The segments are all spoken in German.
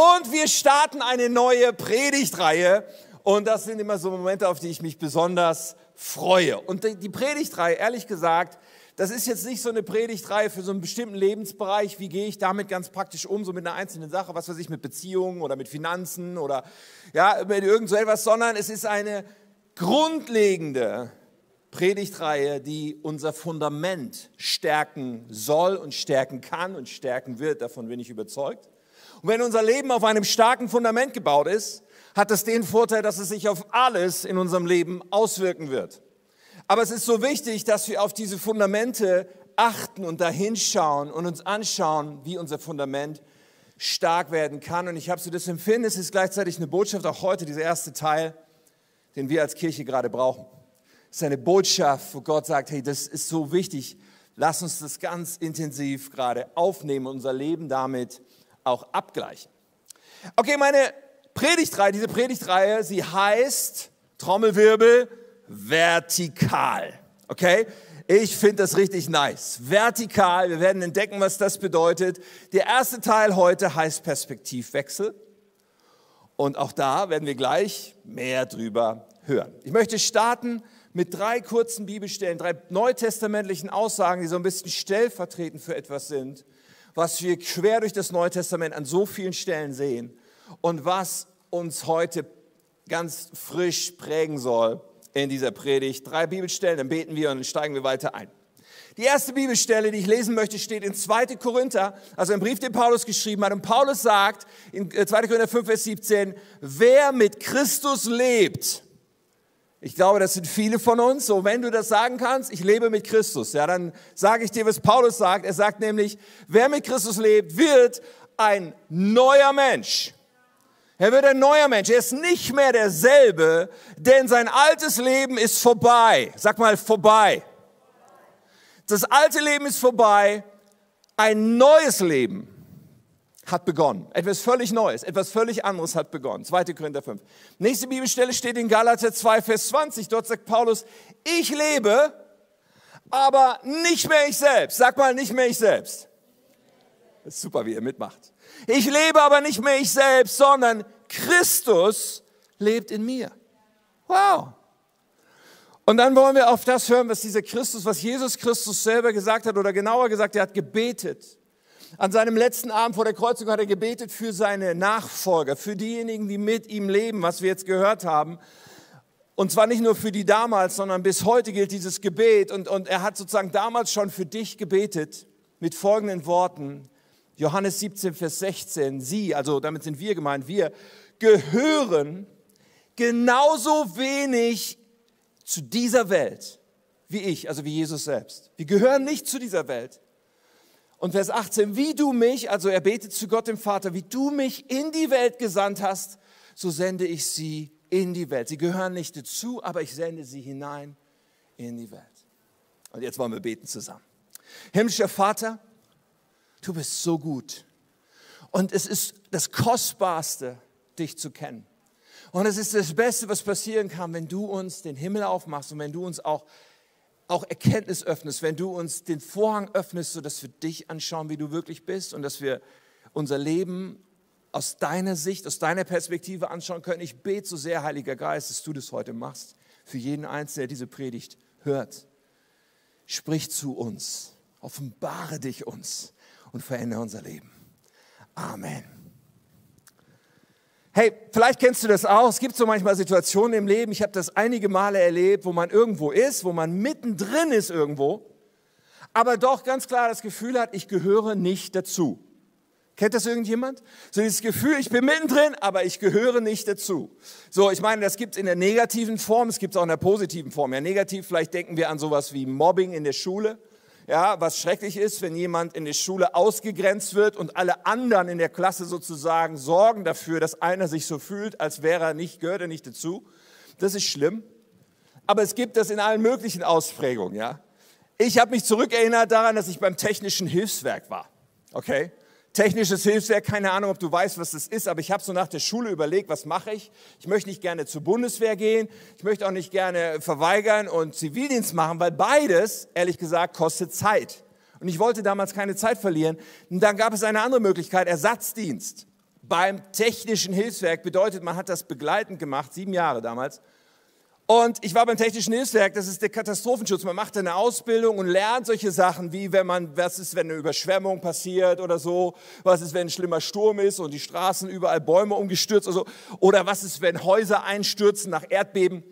Und wir starten eine neue Predigtreihe. Und das sind immer so Momente, auf die ich mich besonders freue. Und die Predigtreihe, ehrlich gesagt, das ist jetzt nicht so eine Predigtreihe für so einen bestimmten Lebensbereich. Wie gehe ich damit ganz praktisch um, so mit einer einzelnen Sache, was weiß ich, mit Beziehungen oder mit Finanzen oder ja, mit irgend so etwas, sondern es ist eine grundlegende Predigtreihe, die unser Fundament stärken soll und stärken kann und stärken wird. Davon bin ich überzeugt. Und wenn unser Leben auf einem starken Fundament gebaut ist, hat es den Vorteil, dass es sich auf alles in unserem Leben auswirken wird. Aber es ist so wichtig, dass wir auf diese Fundamente achten und dahinschauen und uns anschauen, wie unser Fundament stark werden kann. Und ich habe so das Empfinden, es ist gleichzeitig eine Botschaft, auch heute, dieser erste Teil, den wir als Kirche gerade brauchen. Es ist eine Botschaft, wo Gott sagt, hey, das ist so wichtig, lass uns das ganz intensiv gerade aufnehmen, unser Leben damit auch abgleichen. Okay, meine Predigtreihe, diese Predigtreihe, sie heißt Trommelwirbel vertikal. Okay? Ich finde das richtig nice. Vertikal, wir werden entdecken, was das bedeutet. Der erste Teil heute heißt Perspektivwechsel. Und auch da werden wir gleich mehr drüber hören. Ich möchte starten mit drei kurzen Bibelstellen, drei neutestamentlichen Aussagen, die so ein bisschen stellvertretend für etwas sind, was wir quer durch das Neue Testament an so vielen Stellen sehen und was uns heute ganz frisch prägen soll in dieser Predigt. Drei Bibelstellen, dann beten wir und dann steigen wir weiter ein. Die erste Bibelstelle, die ich lesen möchte, steht in 2. Korinther, also im Brief, den Paulus geschrieben hat. Und Paulus sagt in 2. Äh, Korinther 5, Vers 17, wer mit Christus lebt, ich glaube, das sind viele von uns. So, wenn du das sagen kannst, ich lebe mit Christus, ja, dann sage ich dir, was Paulus sagt. Er sagt nämlich, wer mit Christus lebt, wird ein neuer Mensch. Er wird ein neuer Mensch. Er ist nicht mehr derselbe, denn sein altes Leben ist vorbei. Sag mal, vorbei. Das alte Leben ist vorbei. Ein neues Leben hat begonnen. Etwas völlig Neues, etwas völlig anderes hat begonnen. 2. Korinther 5. Nächste Bibelstelle steht in Galater 2, Vers 20. Dort sagt Paulus, ich lebe, aber nicht mehr ich selbst. Sag mal, nicht mehr ich selbst. Das ist super, wie ihr mitmacht. Ich lebe aber nicht mehr ich selbst, sondern Christus lebt in mir. Wow. Und dann wollen wir auf das hören, was dieser Christus, was Jesus Christus selber gesagt hat, oder genauer gesagt, er hat gebetet. An seinem letzten Abend vor der Kreuzung hat er gebetet für seine Nachfolger, für diejenigen, die mit ihm leben, was wir jetzt gehört haben. Und zwar nicht nur für die damals, sondern bis heute gilt dieses Gebet. Und, und er hat sozusagen damals schon für dich gebetet mit folgenden Worten. Johannes 17, Vers 16. Sie, also damit sind wir gemeint, wir gehören genauso wenig zu dieser Welt wie ich, also wie Jesus selbst. Wir gehören nicht zu dieser Welt. Und Vers 18, wie du mich, also er betet zu Gott dem Vater, wie du mich in die Welt gesandt hast, so sende ich sie in die Welt. Sie gehören nicht dazu, aber ich sende sie hinein in die Welt. Und jetzt wollen wir beten zusammen. Himmlischer Vater, du bist so gut. Und es ist das Kostbarste, dich zu kennen. Und es ist das Beste, was passieren kann, wenn du uns den Himmel aufmachst und wenn du uns auch auch Erkenntnis öffnest, wenn du uns den Vorhang öffnest, sodass wir dich anschauen, wie du wirklich bist und dass wir unser Leben aus deiner Sicht, aus deiner Perspektive anschauen können. Ich bete so sehr, Heiliger Geist, dass du das heute machst, für jeden Einzelnen, der diese Predigt hört. Sprich zu uns, offenbare dich uns und verändere unser Leben. Amen. Hey, vielleicht kennst du das auch. Es gibt so manchmal Situationen im Leben, ich habe das einige Male erlebt, wo man irgendwo ist, wo man mittendrin ist irgendwo, aber doch ganz klar das Gefühl hat, ich gehöre nicht dazu. Kennt das irgendjemand? So dieses Gefühl, ich bin mittendrin, aber ich gehöre nicht dazu. So, ich meine, das gibt es in der negativen Form, es gibt es auch in der positiven Form. Ja, negativ, vielleicht denken wir an sowas wie Mobbing in der Schule ja, was schrecklich ist, wenn jemand in der Schule ausgegrenzt wird und alle anderen in der Klasse sozusagen sorgen dafür, dass einer sich so fühlt, als wäre er nicht, gehört er nicht dazu. Das ist schlimm. Aber es gibt das in allen möglichen Ausprägungen, ja. Ich habe mich zurückerinnert daran, dass ich beim technischen Hilfswerk war. Okay? Technisches Hilfswerk, keine Ahnung, ob du weißt, was das ist, aber ich habe so nach der Schule überlegt, was mache ich? Ich möchte nicht gerne zur Bundeswehr gehen, ich möchte auch nicht gerne verweigern und Zivildienst machen, weil beides, ehrlich gesagt, kostet Zeit. Und ich wollte damals keine Zeit verlieren. Und dann gab es eine andere Möglichkeit, Ersatzdienst. beim Technischen Hilfswerk. Bedeutet, man hat das begleitend gemacht, sieben Jahre damals. Und ich war beim Technischen Hilfswerk, das ist der Katastrophenschutz. Man macht eine Ausbildung und lernt solche Sachen wie, wenn man, was ist, wenn eine Überschwemmung passiert oder so, was ist, wenn ein schlimmer Sturm ist und die Straßen überall Bäume umgestürzt oder so, oder was ist, wenn Häuser einstürzen nach Erdbeben.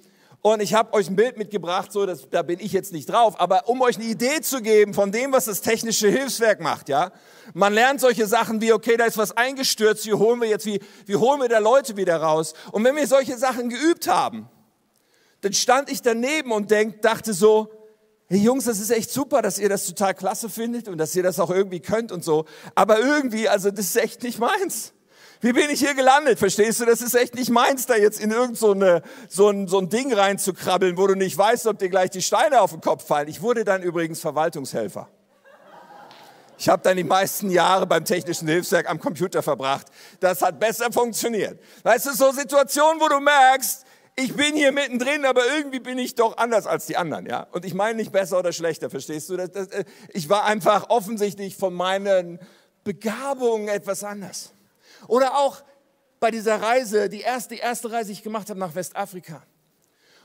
Und ich habe euch ein Bild mitgebracht, so, das, da bin ich jetzt nicht drauf, aber um euch eine Idee zu geben von dem, was das technische Hilfswerk macht, ja. Man lernt solche Sachen wie, okay, da ist was eingestürzt, wie holen wir jetzt, wie, wie holen wir da Leute wieder raus? Und wenn wir solche Sachen geübt haben, dann stand ich daneben und denk, dachte so, hey Jungs, das ist echt super, dass ihr das total klasse findet und dass ihr das auch irgendwie könnt und so. Aber irgendwie, also das ist echt nicht meins. Wie bin ich hier gelandet? Verstehst du? Das ist echt nicht meins, da jetzt in irgend so, eine, so, ein, so ein Ding reinzukrabbeln, wo du nicht weißt, ob dir gleich die Steine auf den Kopf fallen. Ich wurde dann übrigens Verwaltungshelfer. Ich habe dann die meisten Jahre beim Technischen Hilfswerk am Computer verbracht. Das hat besser funktioniert. Weißt du, so Situationen, wo du merkst, ich bin hier mittendrin, aber irgendwie bin ich doch anders als die anderen, ja. Und ich meine nicht besser oder schlechter, verstehst du? Das, das, äh, ich war einfach offensichtlich von meinen Begabungen etwas anders. Oder auch bei dieser Reise, die erste, die erste Reise, die ich gemacht habe nach Westafrika.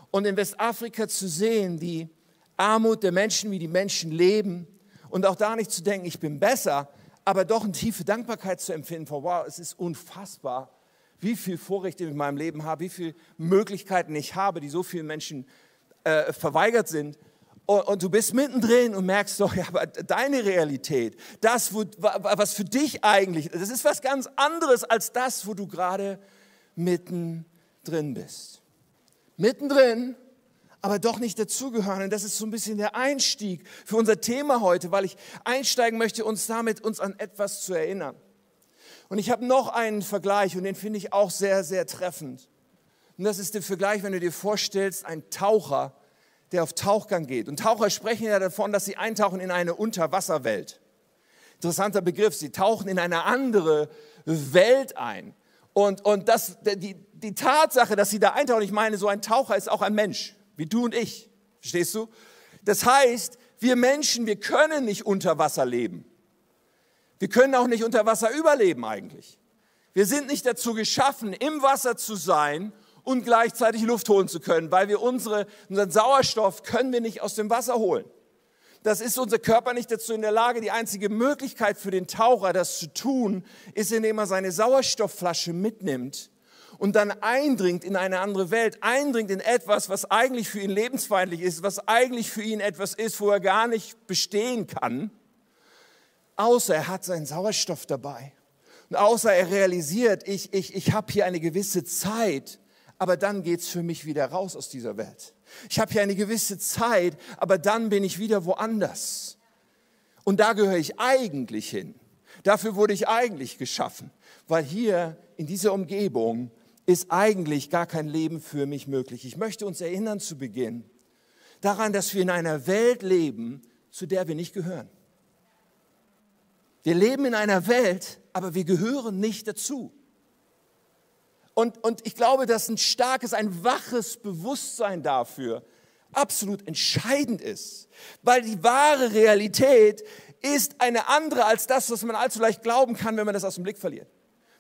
Und in Westafrika zu sehen, die Armut der Menschen, wie die Menschen leben. Und auch da nicht zu denken, ich bin besser, aber doch eine tiefe Dankbarkeit zu empfinden, vor wow, es ist unfassbar, wie viel Vorrechte ich in meinem Leben habe, wie viele Möglichkeiten ich habe, die so vielen Menschen äh, verweigert sind. Und, und, du bist mittendrin und merkst doch, ja, aber deine Realität, das, wo, was für dich eigentlich, das ist was ganz anderes als das, wo du gerade mittendrin bist. Mittendrin, aber doch nicht dazugehören. Und das ist so ein bisschen der Einstieg für unser Thema heute, weil ich einsteigen möchte, uns damit uns an etwas zu erinnern. Und ich habe noch einen Vergleich und den finde ich auch sehr, sehr treffend. Und das ist der Vergleich, wenn du dir vorstellst, ein Taucher, der auf Tauchgang geht. Und Taucher sprechen ja davon, dass sie eintauchen in eine Unterwasserwelt. Interessanter Begriff, sie tauchen in eine andere Welt ein. Und, und das, die, die Tatsache, dass sie da eintauchen, ich meine, so ein Taucher ist auch ein Mensch, wie du und ich. Verstehst du? Das heißt, wir Menschen, wir können nicht unter Wasser leben. Wir können auch nicht unter Wasser überleben eigentlich. Wir sind nicht dazu geschaffen, im Wasser zu sein und gleichzeitig Luft holen zu können, weil wir unsere, unseren Sauerstoff können wir nicht aus dem Wasser holen. Das ist unser Körper nicht dazu in der Lage. Die einzige Möglichkeit für den Taucher, das zu tun, ist, indem er seine Sauerstoffflasche mitnimmt und dann eindringt in eine andere Welt, eindringt in etwas, was eigentlich für ihn lebensfeindlich ist, was eigentlich für ihn etwas ist, wo er gar nicht bestehen kann außer er hat seinen Sauerstoff dabei. Und außer er realisiert, ich, ich, ich habe hier eine gewisse Zeit, aber dann geht es für mich wieder raus aus dieser Welt. Ich habe hier eine gewisse Zeit, aber dann bin ich wieder woanders. Und da gehöre ich eigentlich hin. Dafür wurde ich eigentlich geschaffen, weil hier in dieser Umgebung ist eigentlich gar kein Leben für mich möglich. Ich möchte uns erinnern zu Beginn daran, dass wir in einer Welt leben, zu der wir nicht gehören. Wir leben in einer Welt, aber wir gehören nicht dazu. Und, und ich glaube, dass ein starkes, ein waches Bewusstsein dafür absolut entscheidend ist, weil die wahre Realität ist eine andere als das, was man allzu leicht glauben kann, wenn man das aus dem Blick verliert.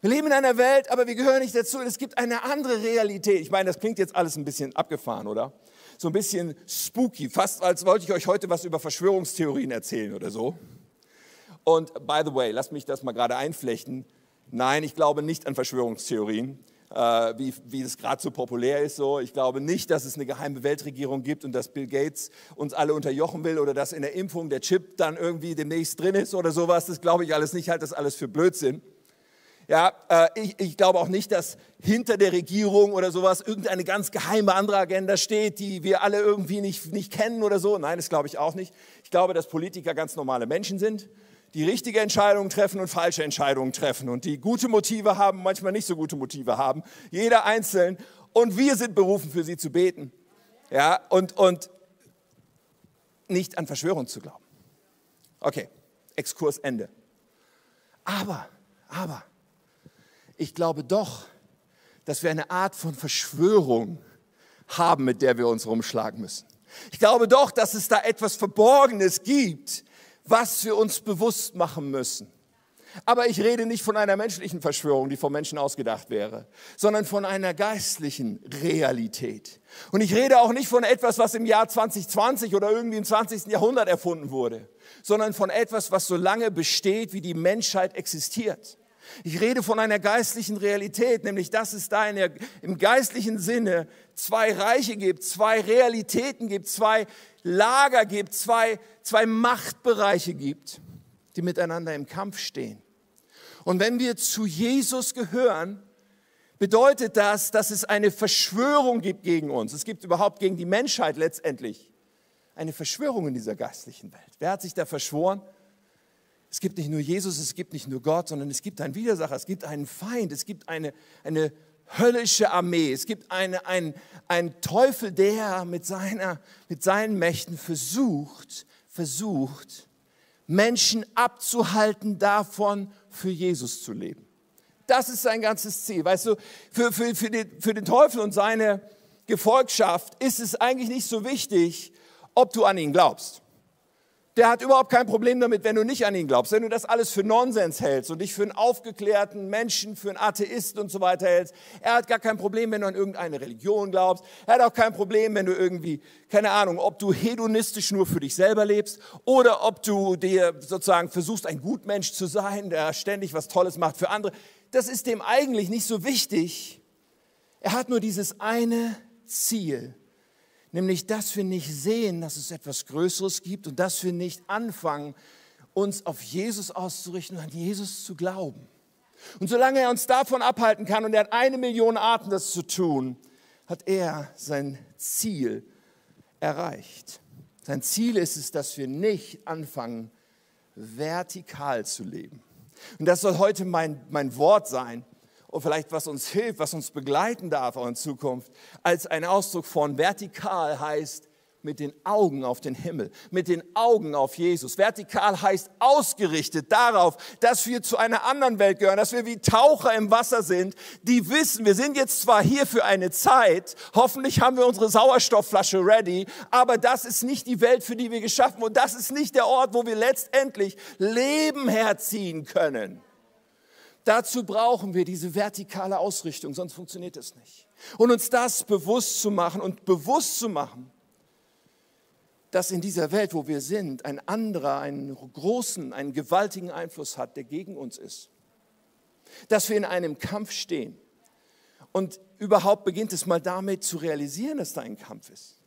Wir leben in einer Welt, aber wir gehören nicht dazu. Es gibt eine andere Realität. Ich meine, das klingt jetzt alles ein bisschen abgefahren, oder? So ein bisschen spooky, fast als wollte ich euch heute was über Verschwörungstheorien erzählen oder so. Und by the way, lasst mich das mal gerade einflechten. Nein, ich glaube nicht an Verschwörungstheorien, äh, wie, wie es gerade so populär ist. So. Ich glaube nicht, dass es eine geheime Weltregierung gibt und dass Bill Gates uns alle unterjochen will oder dass in der Impfung der Chip dann irgendwie demnächst drin ist oder sowas. Das glaube ich alles nicht. Ich halte das alles für Blödsinn. Ja, äh, ich, ich glaube auch nicht, dass hinter der Regierung oder sowas irgendeine ganz geheime andere Agenda steht, die wir alle irgendwie nicht, nicht kennen oder so. Nein, das glaube ich auch nicht. Ich glaube, dass Politiker ganz normale Menschen sind die richtige Entscheidungen treffen und falsche Entscheidungen treffen und die gute Motive haben, manchmal nicht so gute Motive haben, jeder einzeln. Und wir sind berufen, für sie zu beten. Ja, und, und nicht an Verschwörung zu glauben. Okay, Exkurs Ende. Aber, aber, ich glaube doch, dass wir eine Art von Verschwörung haben, mit der wir uns rumschlagen müssen. Ich glaube doch, dass es da etwas Verborgenes gibt, was wir uns bewusst machen müssen. Aber ich rede nicht von einer menschlichen Verschwörung, die vom Menschen ausgedacht wäre, sondern von einer geistlichen Realität. Und ich rede auch nicht von etwas, was im Jahr 2020 oder irgendwie im 20. Jahrhundert erfunden wurde, sondern von etwas, was so lange besteht, wie die Menschheit existiert. Ich rede von einer geistlichen Realität, nämlich dass es da der, im geistlichen Sinne zwei Reiche gibt, zwei Realitäten gibt, zwei Lager gibt, zwei, zwei Machtbereiche gibt, die miteinander im Kampf stehen. Und wenn wir zu Jesus gehören, bedeutet das, dass es eine Verschwörung gibt gegen uns. Es gibt überhaupt gegen die Menschheit letztendlich eine Verschwörung in dieser geistlichen Welt. Wer hat sich da verschworen? Es gibt nicht nur Jesus, es gibt nicht nur Gott, sondern es gibt einen Widersacher, es gibt einen Feind, es gibt eine, eine höllische Armee, es gibt eine, ein, einen Teufel, der mit, seiner, mit seinen Mächten versucht, versucht, Menschen abzuhalten davon, für Jesus zu leben. Das ist sein ganzes Ziel. Weißt du, für, für, für, den, für den Teufel und seine Gefolgschaft ist es eigentlich nicht so wichtig, ob du an ihn glaubst. Der hat überhaupt kein Problem damit, wenn du nicht an ihn glaubst, wenn du das alles für Nonsens hältst und dich für einen aufgeklärten Menschen, für einen Atheisten und so weiter hältst. Er hat gar kein Problem, wenn du an irgendeine Religion glaubst. Er hat auch kein Problem, wenn du irgendwie, keine Ahnung, ob du hedonistisch nur für dich selber lebst oder ob du dir sozusagen versuchst, ein Gutmensch zu sein, der ständig was Tolles macht für andere. Das ist dem eigentlich nicht so wichtig. Er hat nur dieses eine Ziel nämlich dass wir nicht sehen, dass es etwas Größeres gibt und dass wir nicht anfangen, uns auf Jesus auszurichten und an Jesus zu glauben. Und solange er uns davon abhalten kann, und er hat eine Million Arten, das zu tun, hat er sein Ziel erreicht. Sein Ziel ist es, dass wir nicht anfangen, vertikal zu leben. Und das soll heute mein, mein Wort sein und vielleicht was uns hilft, was uns begleiten darf auch in Zukunft, als ein Ausdruck von vertikal heißt mit den Augen auf den Himmel, mit den Augen auf Jesus. Vertikal heißt ausgerichtet darauf, dass wir zu einer anderen Welt gehören, dass wir wie Taucher im Wasser sind, die wissen, wir sind jetzt zwar hier für eine Zeit, hoffentlich haben wir unsere Sauerstoffflasche ready, aber das ist nicht die Welt, für die wir geschaffen und das ist nicht der Ort, wo wir letztendlich Leben herziehen können. Dazu brauchen wir diese vertikale Ausrichtung, sonst funktioniert es nicht. Und uns das bewusst zu machen und bewusst zu machen, dass in dieser Welt, wo wir sind, ein anderer einen großen, einen gewaltigen Einfluss hat, der gegen uns ist. Dass wir in einem Kampf stehen. Und überhaupt beginnt es mal damit zu realisieren, dass da ein Kampf ist.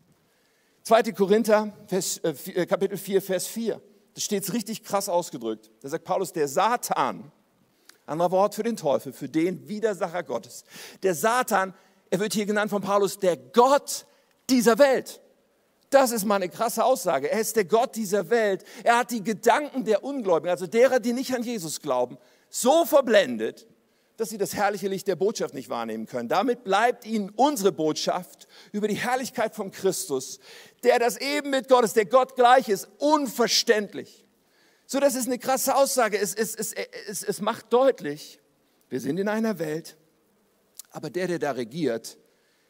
2. Korinther, Vers, äh, Kapitel 4, Vers 4. Da steht richtig krass ausgedrückt. Da sagt Paulus, der Satan, anderer Wort für den Teufel, für den Widersacher Gottes. Der Satan, er wird hier genannt von Paulus, der Gott dieser Welt. Das ist mal eine krasse Aussage. Er ist der Gott dieser Welt. Er hat die Gedanken der Ungläubigen, also derer, die nicht an Jesus glauben, so verblendet, dass sie das herrliche Licht der Botschaft nicht wahrnehmen können. Damit bleibt ihnen unsere Botschaft über die Herrlichkeit von Christus, der das eben mit Gott ist, der Gott gleich ist, unverständlich. So, das ist eine krasse Aussage. Es, es, es, es, es macht deutlich, wir sind in einer Welt, aber der, der da regiert,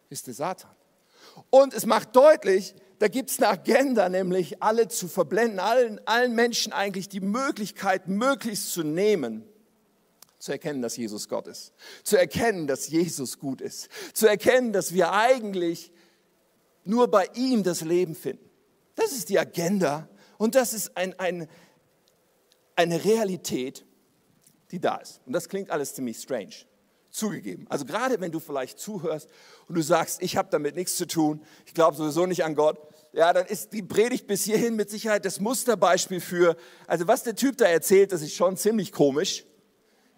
ist der Satan. Und es macht deutlich, da gibt es eine Agenda, nämlich alle zu verblenden, allen, allen Menschen eigentlich die Möglichkeit möglichst zu nehmen, zu erkennen, dass Jesus Gott ist, zu erkennen, dass Jesus gut ist, zu erkennen, dass wir eigentlich nur bei ihm das Leben finden. Das ist die Agenda und das ist ein, ein, eine Realität, die da ist. Und das klingt alles ziemlich strange, zugegeben. Also gerade wenn du vielleicht zuhörst und du sagst, ich habe damit nichts zu tun, ich glaube sowieso nicht an Gott, ja, dann ist die Predigt bis hierhin mit Sicherheit das Musterbeispiel für, also was der Typ da erzählt, das ist schon ziemlich komisch.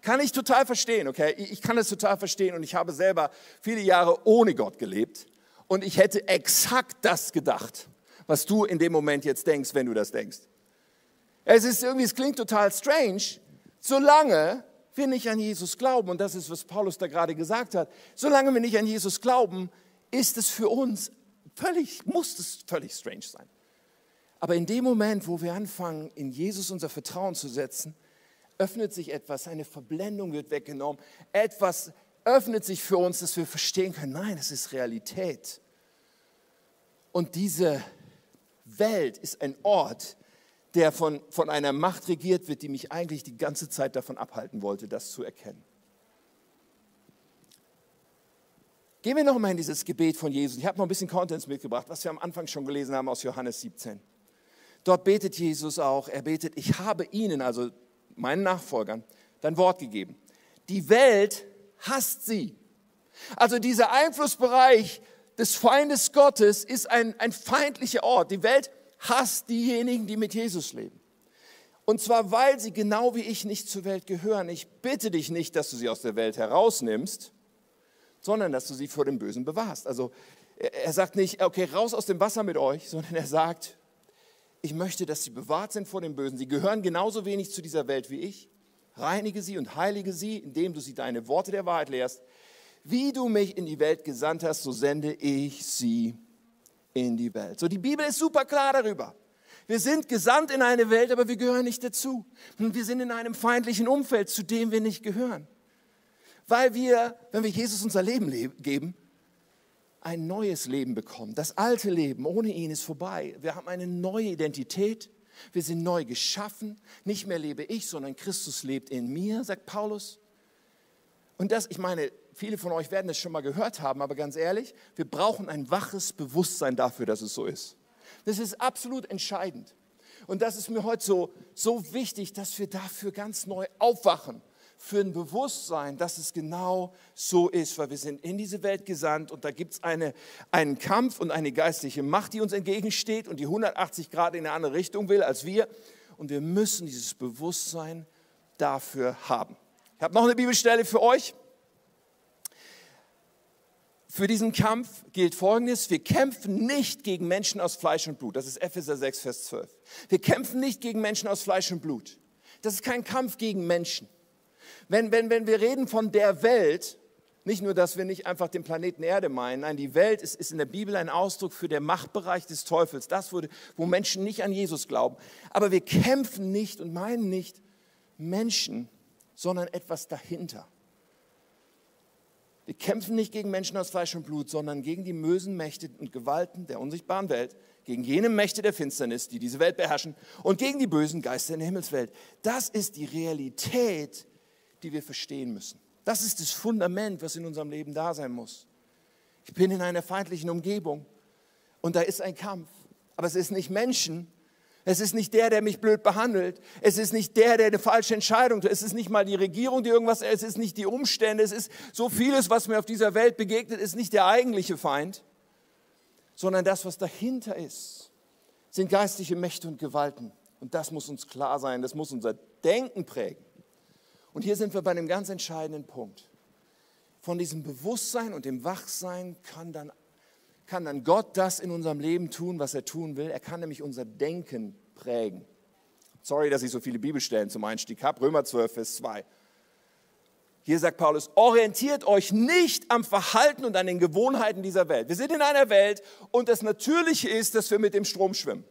Kann ich total verstehen, okay? Ich kann das total verstehen und ich habe selber viele Jahre ohne Gott gelebt und ich hätte exakt das gedacht, was du in dem Moment jetzt denkst, wenn du das denkst. Es ist irgendwie, es klingt total strange, solange wir nicht an Jesus glauben, und das ist, was Paulus da gerade gesagt hat, solange wir nicht an Jesus glauben, ist es für uns völlig, muss es völlig strange sein. Aber in dem Moment, wo wir anfangen, in Jesus unser Vertrauen zu setzen, öffnet sich etwas, eine Verblendung wird weggenommen, etwas öffnet sich für uns, dass wir verstehen können, nein, es ist Realität. Und diese Welt ist ein Ort, der von, von einer Macht regiert wird, die mich eigentlich die ganze Zeit davon abhalten wollte, das zu erkennen. Gehen wir nochmal in dieses Gebet von Jesus. Ich habe noch ein bisschen Contents mitgebracht, was wir am Anfang schon gelesen haben aus Johannes 17. Dort betet Jesus auch, er betet, ich habe ihnen, also meinen Nachfolgern, dein Wort gegeben. Die Welt hasst sie. Also dieser Einflussbereich des Feindes Gottes ist ein, ein feindlicher Ort. Die Welt hasst diejenigen, die mit Jesus leben. Und zwar, weil sie genau wie ich nicht zur Welt gehören. Ich bitte dich nicht, dass du sie aus der Welt herausnimmst, sondern dass du sie vor dem Bösen bewahrst. Also er sagt nicht, okay, raus aus dem Wasser mit euch, sondern er sagt, ich möchte, dass sie bewahrt sind vor dem Bösen. Sie gehören genauso wenig zu dieser Welt wie ich. Reinige sie und heilige sie, indem du sie deine Worte der Wahrheit lehrst. Wie du mich in die Welt gesandt hast, so sende ich sie in die Welt. So, die Bibel ist super klar darüber. Wir sind gesandt in eine Welt, aber wir gehören nicht dazu. Und wir sind in einem feindlichen Umfeld, zu dem wir nicht gehören. Weil wir, wenn wir Jesus unser Leben geben, ein neues Leben bekommen. Das alte Leben ohne ihn ist vorbei. Wir haben eine neue Identität. Wir sind neu geschaffen. Nicht mehr lebe ich, sondern Christus lebt in mir, sagt Paulus. Und das, ich meine, viele von euch werden es schon mal gehört haben, aber ganz ehrlich, wir brauchen ein waches Bewusstsein dafür, dass es so ist. Das ist absolut entscheidend. Und das ist mir heute so, so wichtig, dass wir dafür ganz neu aufwachen für ein Bewusstsein, dass es genau so ist, weil wir sind in diese Welt gesandt und da gibt es eine, einen Kampf und eine geistliche Macht, die uns entgegensteht und die 180 Grad in eine andere Richtung will als wir. Und wir müssen dieses Bewusstsein dafür haben. Ich habe noch eine Bibelstelle für euch. Für diesen Kampf gilt Folgendes, wir kämpfen nicht gegen Menschen aus Fleisch und Blut. Das ist Epheser 6, Vers 12. Wir kämpfen nicht gegen Menschen aus Fleisch und Blut. Das ist kein Kampf gegen Menschen. Wenn, wenn, wenn wir reden von der Welt, nicht nur, dass wir nicht einfach den Planeten Erde meinen, nein, die Welt ist, ist in der Bibel ein Ausdruck für den Machtbereich des Teufels, das, wo, wo Menschen nicht an Jesus glauben. Aber wir kämpfen nicht und meinen nicht Menschen, sondern etwas dahinter. Wir kämpfen nicht gegen Menschen aus Fleisch und Blut, sondern gegen die bösen Mächte und Gewalten der unsichtbaren Welt, gegen jene Mächte der Finsternis, die diese Welt beherrschen und gegen die bösen Geister in der Himmelswelt. Das ist die Realität, die wir verstehen müssen. Das ist das Fundament, was in unserem Leben da sein muss. Ich bin in einer feindlichen Umgebung und da ist ein Kampf. Aber es ist nicht Menschen, es ist nicht der, der mich blöd behandelt. Es ist nicht der, der eine falsche Entscheidung tut. Es ist nicht mal die Regierung, die irgendwas, es ist nicht die Umstände. Es ist so vieles, was mir auf dieser Welt begegnet, ist nicht der eigentliche Feind, sondern das, was dahinter ist, sind geistliche Mächte und Gewalten. Und das muss uns klar sein. Das muss unser Denken prägen. Und hier sind wir bei einem ganz entscheidenden Punkt. Von diesem Bewusstsein und dem Wachsein kann dann, kann dann Gott das in unserem Leben tun, was er tun will. Er kann nämlich unser Denken prägen. Sorry, dass ich so viele Bibelstellen zum Einstieg habe. Römer 12, Vers 2. Hier sagt Paulus, orientiert euch nicht am Verhalten und an den Gewohnheiten dieser Welt. Wir sind in einer Welt und das Natürliche ist, dass wir mit dem Strom schwimmen.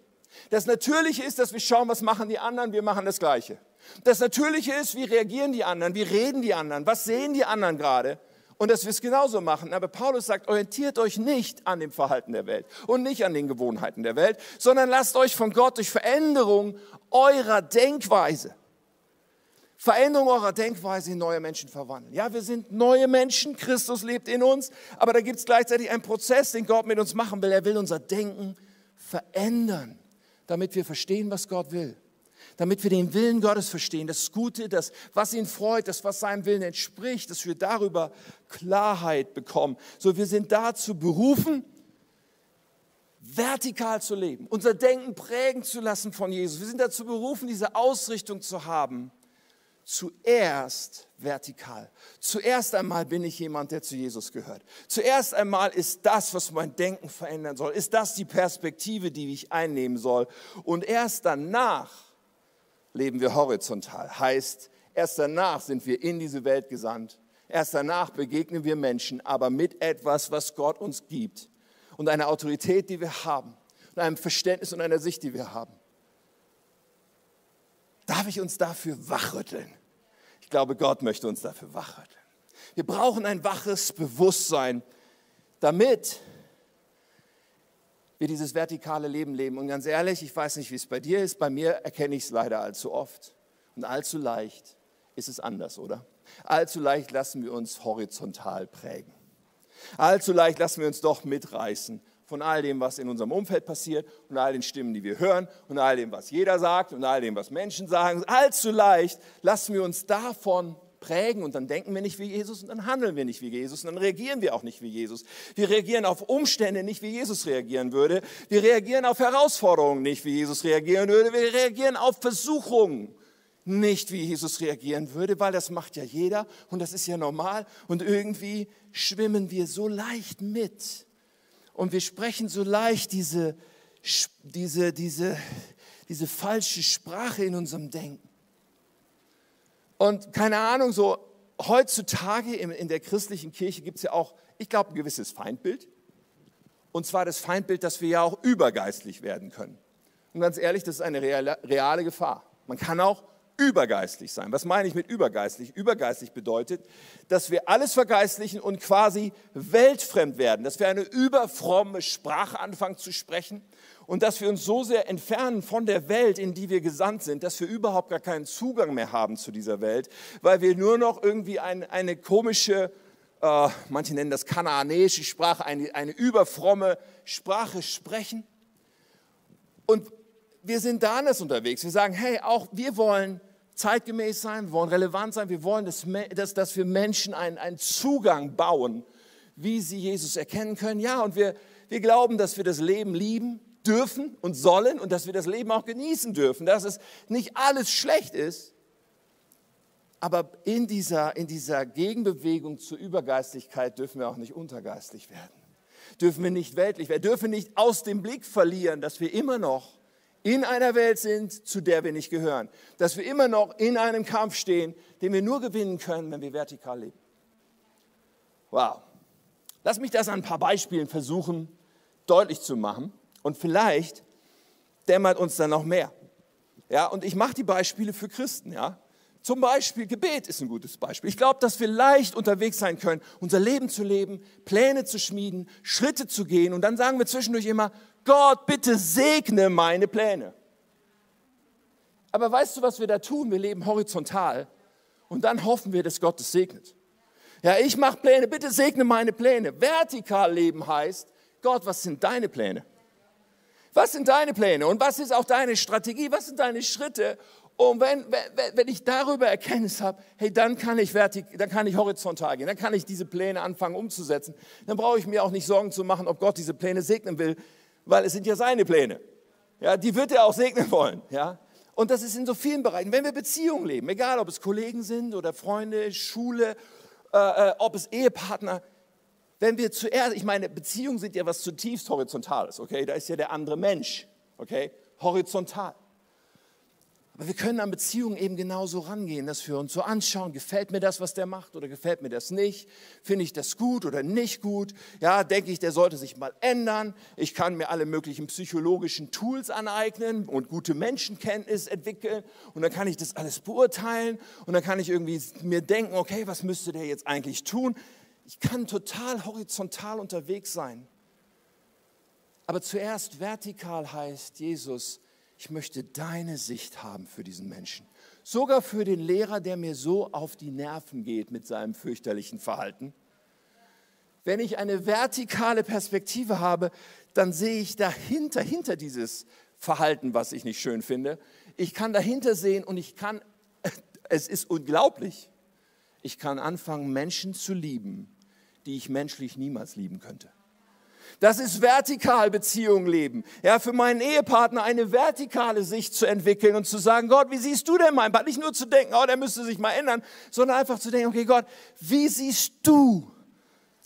Das Natürliche ist, dass wir schauen, was machen die anderen, wir machen das Gleiche. Das Natürliche ist, wie reagieren die anderen, wie reden die anderen, was sehen die anderen gerade und dass wir es genauso machen. Aber Paulus sagt, orientiert euch nicht an dem Verhalten der Welt und nicht an den Gewohnheiten der Welt, sondern lasst euch von Gott durch Veränderung eurer Denkweise, Veränderung eurer Denkweise in neue Menschen verwandeln. Ja, wir sind neue Menschen, Christus lebt in uns, aber da gibt es gleichzeitig einen Prozess, den Gott mit uns machen will. Er will unser Denken verändern, damit wir verstehen, was Gott will damit wir den Willen Gottes verstehen, das Gute, das, was ihn freut, das, was seinem Willen entspricht, dass wir darüber Klarheit bekommen. So, wir sind dazu berufen, vertikal zu leben, unser Denken prägen zu lassen von Jesus. Wir sind dazu berufen, diese Ausrichtung zu haben. Zuerst vertikal. Zuerst einmal bin ich jemand, der zu Jesus gehört. Zuerst einmal ist das, was mein Denken verändern soll, ist das die Perspektive, die ich einnehmen soll. Und erst danach leben wir horizontal. Heißt, erst danach sind wir in diese Welt gesandt. Erst danach begegnen wir Menschen, aber mit etwas, was Gott uns gibt und einer Autorität, die wir haben und einem Verständnis und einer Sicht, die wir haben. Darf ich uns dafür wachrütteln? Ich glaube, Gott möchte uns dafür wachrütteln. Wir brauchen ein waches Bewusstsein, damit wir dieses vertikale Leben leben. Und ganz ehrlich, ich weiß nicht, wie es bei dir ist, bei mir erkenne ich es leider allzu oft. Und allzu leicht ist es anders, oder? Allzu leicht lassen wir uns horizontal prägen. Allzu leicht lassen wir uns doch mitreißen von all dem, was in unserem Umfeld passiert und all den Stimmen, die wir hören und all dem, was jeder sagt und all dem, was Menschen sagen. Allzu leicht lassen wir uns davon prägen und dann denken wir nicht wie Jesus und dann handeln wir nicht wie Jesus und dann reagieren wir auch nicht wie Jesus. Wir reagieren auf Umstände nicht wie Jesus reagieren würde. Wir reagieren auf Herausforderungen nicht wie Jesus reagieren würde. Wir reagieren auf Versuchungen nicht wie Jesus reagieren würde, weil das macht ja jeder und das ist ja normal und irgendwie schwimmen wir so leicht mit und wir sprechen so leicht diese, diese, diese, diese falsche Sprache in unserem Denken. Und keine Ahnung, so heutzutage in der christlichen Kirche gibt es ja auch, ich glaube, ein gewisses Feindbild. Und zwar das Feindbild, dass wir ja auch übergeistlich werden können. Und ganz ehrlich, das ist eine reale, reale Gefahr. Man kann auch übergeistlich sein. Was meine ich mit übergeistlich? Übergeistlich bedeutet, dass wir alles vergeistlichen und quasi weltfremd werden, dass wir eine überfromme Sprache anfangen zu sprechen und dass wir uns so sehr entfernen von der Welt, in die wir gesandt sind, dass wir überhaupt gar keinen Zugang mehr haben zu dieser Welt, weil wir nur noch irgendwie ein, eine komische, äh, manche nennen das kanaanäische Sprache, eine, eine überfromme Sprache sprechen. Und wir sind da anders unterwegs. Wir sagen, hey, auch wir wollen zeitgemäß sein, wir wollen relevant sein, wir wollen, dass, dass, dass wir Menschen einen, einen Zugang bauen, wie sie Jesus erkennen können. Ja, und wir, wir glauben, dass wir das Leben lieben dürfen und sollen und dass wir das Leben auch genießen dürfen, dass es nicht alles schlecht ist. Aber in dieser, in dieser Gegenbewegung zur Übergeistlichkeit dürfen wir auch nicht untergeistlich werden. Dürfen wir nicht weltlich werden, dürfen nicht aus dem Blick verlieren, dass wir immer noch in einer Welt sind, zu der wir nicht gehören. Dass wir immer noch in einem Kampf stehen, den wir nur gewinnen können, wenn wir vertikal leben. Wow. Lass mich das an ein paar Beispielen versuchen deutlich zu machen und vielleicht dämmert uns dann noch mehr. Ja, und ich mache die Beispiele für Christen, ja. Zum Beispiel Gebet ist ein gutes Beispiel. Ich glaube, dass wir leicht unterwegs sein können, unser Leben zu leben, Pläne zu schmieden, Schritte zu gehen und dann sagen wir zwischendurch immer, Gott, bitte segne meine Pläne. Aber weißt du, was wir da tun? Wir leben horizontal und dann hoffen wir, dass Gott es segnet. Ja, ich mache Pläne, bitte segne meine Pläne. Vertikal leben heißt, Gott, was sind deine Pläne? Was sind deine Pläne und was ist auch deine Strategie? Was sind deine Schritte? Und wenn, wenn, wenn ich darüber Erkenntnis habe, hey, dann kann, ich vertik, dann kann ich horizontal gehen, dann kann ich diese Pläne anfangen umzusetzen. Dann brauche ich mir auch nicht Sorgen zu machen, ob Gott diese Pläne segnen will, weil es sind ja seine Pläne. Ja, die wird er auch segnen wollen. Ja? Und das ist in so vielen Bereichen. Wenn wir Beziehungen leben, egal ob es Kollegen sind oder Freunde, Schule, äh, äh, ob es Ehepartner, wenn wir zuerst, ich meine, Beziehungen sind ja was zutiefst Horizontales, okay? Da ist ja der andere Mensch, okay? Horizontal. Aber wir können an Beziehungen eben genauso rangehen, dass wir uns so anschauen, gefällt mir das, was der macht oder gefällt mir das nicht? Finde ich das gut oder nicht gut? Ja, denke ich, der sollte sich mal ändern. Ich kann mir alle möglichen psychologischen Tools aneignen und gute Menschenkenntnis entwickeln und dann kann ich das alles beurteilen und dann kann ich irgendwie mir denken, okay, was müsste der jetzt eigentlich tun? Ich kann total horizontal unterwegs sein. Aber zuerst vertikal heißt Jesus, ich möchte deine Sicht haben für diesen Menschen. Sogar für den Lehrer, der mir so auf die Nerven geht mit seinem fürchterlichen Verhalten. Wenn ich eine vertikale Perspektive habe, dann sehe ich dahinter, hinter dieses Verhalten, was ich nicht schön finde. Ich kann dahinter sehen und ich kann, es ist unglaublich, ich kann anfangen, Menschen zu lieben, die ich menschlich niemals lieben könnte. Das ist vertikal Beziehung leben. Ja, für meinen Ehepartner eine vertikale Sicht zu entwickeln und zu sagen, Gott, wie siehst du denn mein Partner? Nicht nur zu denken, oh, der müsste sich mal ändern, sondern einfach zu denken, okay, Gott, wie siehst du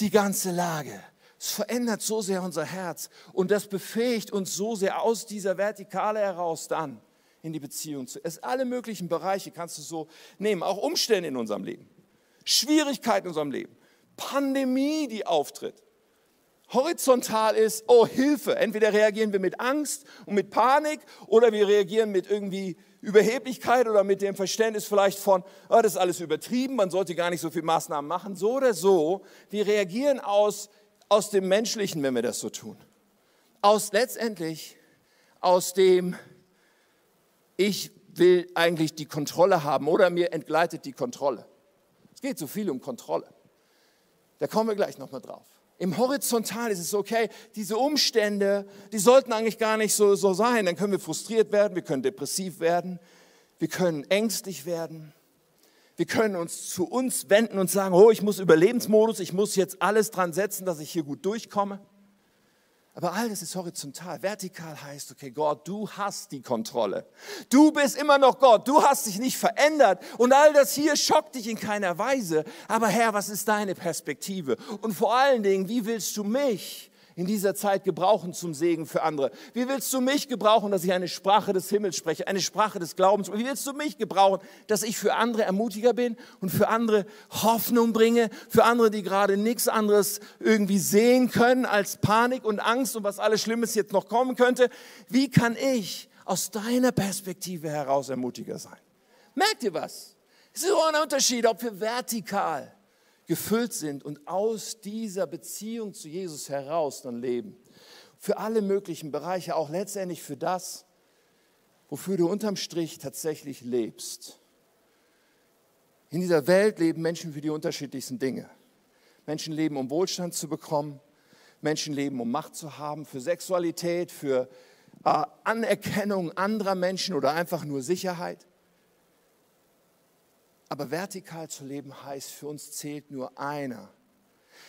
die ganze Lage? Es verändert so sehr unser Herz und das befähigt uns so sehr aus dieser Vertikale heraus dann in die Beziehung zu. Es alle möglichen Bereiche kannst du so nehmen, auch Umstände in unserem Leben, Schwierigkeiten in unserem Leben, Pandemie, die auftritt horizontal ist, oh Hilfe. Entweder reagieren wir mit Angst und mit Panik oder wir reagieren mit irgendwie Überheblichkeit oder mit dem Verständnis vielleicht von, oh, das ist alles übertrieben, man sollte gar nicht so viele Maßnahmen machen. So oder so, wir reagieren aus, aus dem Menschlichen, wenn wir das so tun. aus letztendlich aus dem, ich will eigentlich die Kontrolle haben oder mir entgleitet die Kontrolle. Es geht so viel um Kontrolle. Da kommen wir gleich nochmal drauf. Im Horizontal ist es okay, diese Umstände, die sollten eigentlich gar nicht so, so sein. Dann können wir frustriert werden, wir können depressiv werden, wir können ängstlich werden. Wir können uns zu uns wenden und sagen, oh, ich muss Überlebensmodus, ich muss jetzt alles dran setzen, dass ich hier gut durchkomme. Aber all das ist horizontal. Vertikal heißt, okay, Gott, du hast die Kontrolle. Du bist immer noch Gott. Du hast dich nicht verändert. Und all das hier schockt dich in keiner Weise. Aber Herr, was ist deine Perspektive? Und vor allen Dingen, wie willst du mich in dieser Zeit gebrauchen zum Segen für andere? Wie willst du mich gebrauchen, dass ich eine Sprache des Himmels spreche, eine Sprache des Glaubens? Wie willst du mich gebrauchen, dass ich für andere Ermutiger bin und für andere Hoffnung bringe, für andere, die gerade nichts anderes irgendwie sehen können als Panik und Angst und was alles Schlimmes jetzt noch kommen könnte? Wie kann ich aus deiner Perspektive heraus Ermutiger sein? Merkt ihr was? Es ist so ein Unterschied, ob wir vertikal gefüllt sind und aus dieser Beziehung zu Jesus heraus dann leben. Für alle möglichen Bereiche, auch letztendlich für das, wofür du unterm Strich tatsächlich lebst. In dieser Welt leben Menschen für die unterschiedlichsten Dinge. Menschen leben, um Wohlstand zu bekommen. Menschen leben, um Macht zu haben, für Sexualität, für äh, Anerkennung anderer Menschen oder einfach nur Sicherheit. Aber vertikal zu leben heißt, für uns zählt nur einer.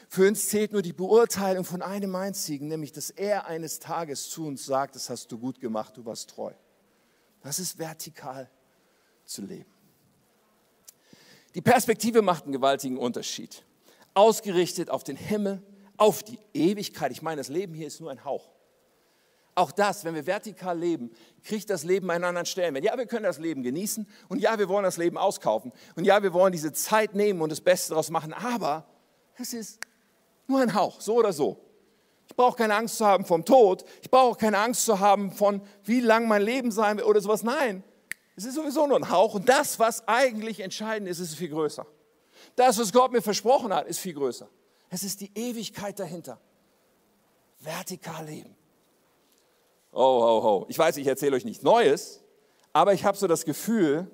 Für uns zählt nur die Beurteilung von einem einzigen, nämlich dass er eines Tages zu uns sagt, das hast du gut gemacht, du warst treu. Das ist vertikal zu leben. Die Perspektive macht einen gewaltigen Unterschied. Ausgerichtet auf den Himmel, auf die Ewigkeit. Ich meine, das Leben hier ist nur ein Hauch. Auch das, wenn wir vertikal leben, kriegt das Leben einen anderen Stellenwert. Ja, wir können das Leben genießen und ja, wir wollen das Leben auskaufen und ja, wir wollen diese Zeit nehmen und das Beste daraus machen, aber es ist nur ein Hauch, so oder so. Ich brauche keine Angst zu haben vom Tod, ich brauche auch keine Angst zu haben von, wie lang mein Leben sein wird oder sowas. Nein, es ist sowieso nur ein Hauch und das, was eigentlich entscheidend ist, ist viel größer. Das, was Gott mir versprochen hat, ist viel größer. Es ist die Ewigkeit dahinter. Vertikal leben. Oh, oh, oh. Ich weiß, ich erzähle euch nichts Neues, aber ich habe so das Gefühl,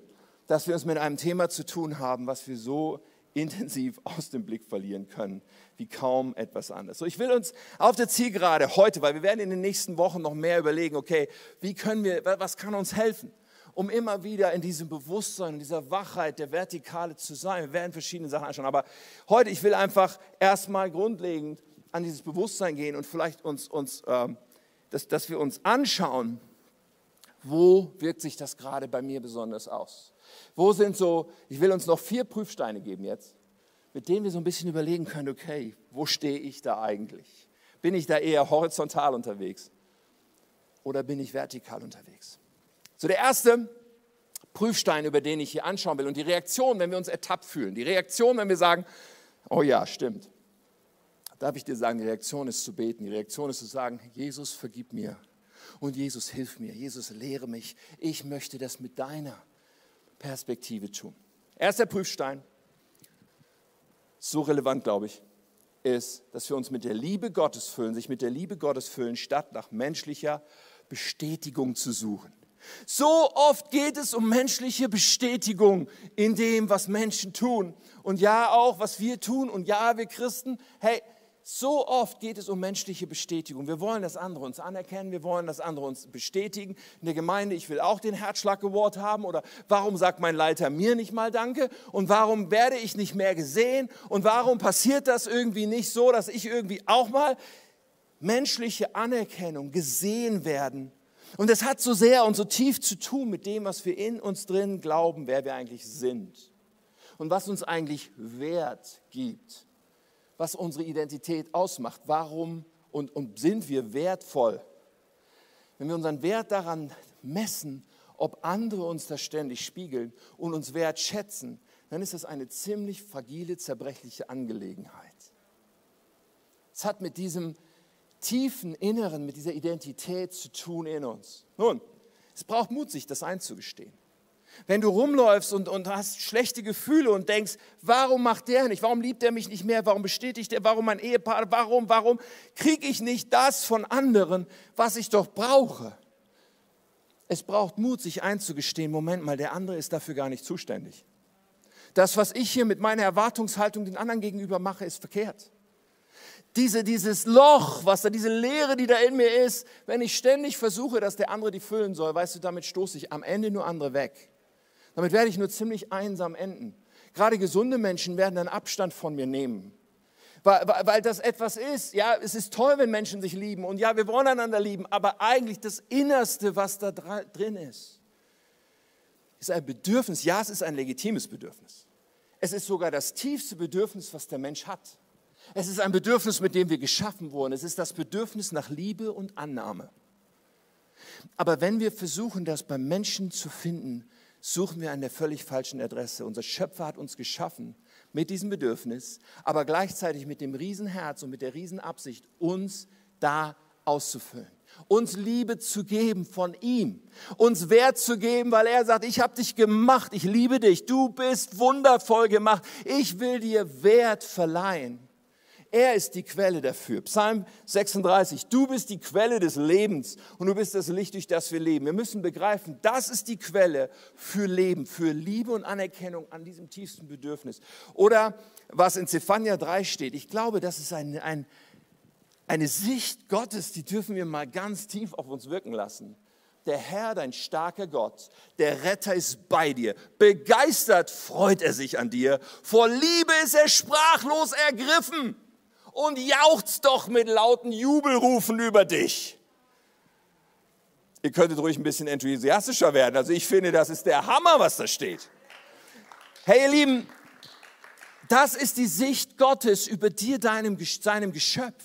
dass wir es mit einem Thema zu tun haben, was wir so intensiv aus dem Blick verlieren können, wie kaum etwas anderes. So, ich will uns auf der Zielgerade heute, weil wir werden in den nächsten Wochen noch mehr überlegen, okay, wie können wir, was kann uns helfen, um immer wieder in diesem Bewusstsein, in dieser Wachheit der Vertikale zu sein. Wir werden verschiedene Sachen anschauen, aber heute, ich will einfach erstmal grundlegend an dieses Bewusstsein gehen und vielleicht uns, uns ähm, dass, dass wir uns anschauen, wo wirkt sich das gerade bei mir besonders aus? Wo sind so, ich will uns noch vier Prüfsteine geben jetzt, mit denen wir so ein bisschen überlegen können, okay, wo stehe ich da eigentlich? Bin ich da eher horizontal unterwegs oder bin ich vertikal unterwegs? So der erste Prüfstein, über den ich hier anschauen will und die Reaktion, wenn wir uns ertappt fühlen, die Reaktion, wenn wir sagen, oh ja, stimmt, darf ich dir sagen, die Reaktion ist zu beten. Die Reaktion ist zu sagen, Jesus, vergib mir. Und Jesus, hilf mir. Jesus, lehre mich. Ich möchte das mit deiner Perspektive tun. Erster Prüfstein, so relevant, glaube ich, ist, dass wir uns mit der Liebe Gottes füllen, sich mit der Liebe Gottes füllen, statt nach menschlicher Bestätigung zu suchen. So oft geht es um menschliche Bestätigung in dem, was Menschen tun. Und ja, auch was wir tun. Und ja, wir Christen, hey, so oft geht es um menschliche Bestätigung. Wir wollen, dass andere uns anerkennen, wir wollen, dass andere uns bestätigen. In der Gemeinde, ich will auch den Herzschlag Award haben oder warum sagt mein Leiter mir nicht mal Danke und warum werde ich nicht mehr gesehen und warum passiert das irgendwie nicht so, dass ich irgendwie auch mal menschliche Anerkennung gesehen werden. Und das hat so sehr und so tief zu tun mit dem, was wir in uns drin glauben, wer wir eigentlich sind und was uns eigentlich Wert gibt was unsere Identität ausmacht. Warum und, und sind wir wertvoll? Wenn wir unseren Wert daran messen, ob andere uns das ständig spiegeln und uns wertschätzen, dann ist das eine ziemlich fragile, zerbrechliche Angelegenheit. Es hat mit diesem tiefen Inneren, mit dieser Identität zu tun in uns. Nun, es braucht Mut, sich das einzugestehen. Wenn du rumläufst und, und hast schlechte Gefühle und denkst, warum macht der nicht? Warum liebt er mich nicht mehr? Warum bestätigt er? Warum mein Ehepaar? Warum, warum kriege ich nicht das von anderen, was ich doch brauche? Es braucht Mut, sich einzugestehen, Moment mal, der andere ist dafür gar nicht zuständig. Das, was ich hier mit meiner Erwartungshaltung den anderen gegenüber mache, ist verkehrt. Diese, dieses Loch, was da, diese Leere, die da in mir ist, wenn ich ständig versuche, dass der andere die füllen soll, weißt du, damit stoße ich am Ende nur andere weg. Damit werde ich nur ziemlich einsam enden. Gerade gesunde Menschen werden dann Abstand von mir nehmen. Weil, weil, weil das etwas ist, ja, es ist toll, wenn Menschen sich lieben und ja, wir wollen einander lieben, aber eigentlich das Innerste, was da drin ist, ist ein Bedürfnis. Ja, es ist ein legitimes Bedürfnis. Es ist sogar das tiefste Bedürfnis, was der Mensch hat. Es ist ein Bedürfnis, mit dem wir geschaffen wurden. Es ist das Bedürfnis nach Liebe und Annahme. Aber wenn wir versuchen, das beim Menschen zu finden, suchen wir an der völlig falschen Adresse. Unser Schöpfer hat uns geschaffen mit diesem Bedürfnis, aber gleichzeitig mit dem Riesenherz und mit der Riesenabsicht, uns da auszufüllen. Uns Liebe zu geben von ihm. Uns Wert zu geben, weil er sagt, ich habe dich gemacht, ich liebe dich, du bist wundervoll gemacht. Ich will dir Wert verleihen. Er ist die Quelle dafür. Psalm 36, du bist die Quelle des Lebens und du bist das Licht, durch das wir leben. Wir müssen begreifen, das ist die Quelle für Leben, für Liebe und Anerkennung an diesem tiefsten Bedürfnis. Oder was in Zephania 3 steht, ich glaube, das ist ein, ein, eine Sicht Gottes, die dürfen wir mal ganz tief auf uns wirken lassen. Der Herr, dein starker Gott, der Retter ist bei dir. Begeistert freut er sich an dir. Vor Liebe ist er sprachlos ergriffen und jauchzt doch mit lauten Jubelrufen über dich. Ihr könntet ruhig ein bisschen enthusiastischer werden. Also ich finde, das ist der Hammer, was da steht. Hey ihr Lieben, das ist die Sicht Gottes über dir, deinem, seinem Geschöpf.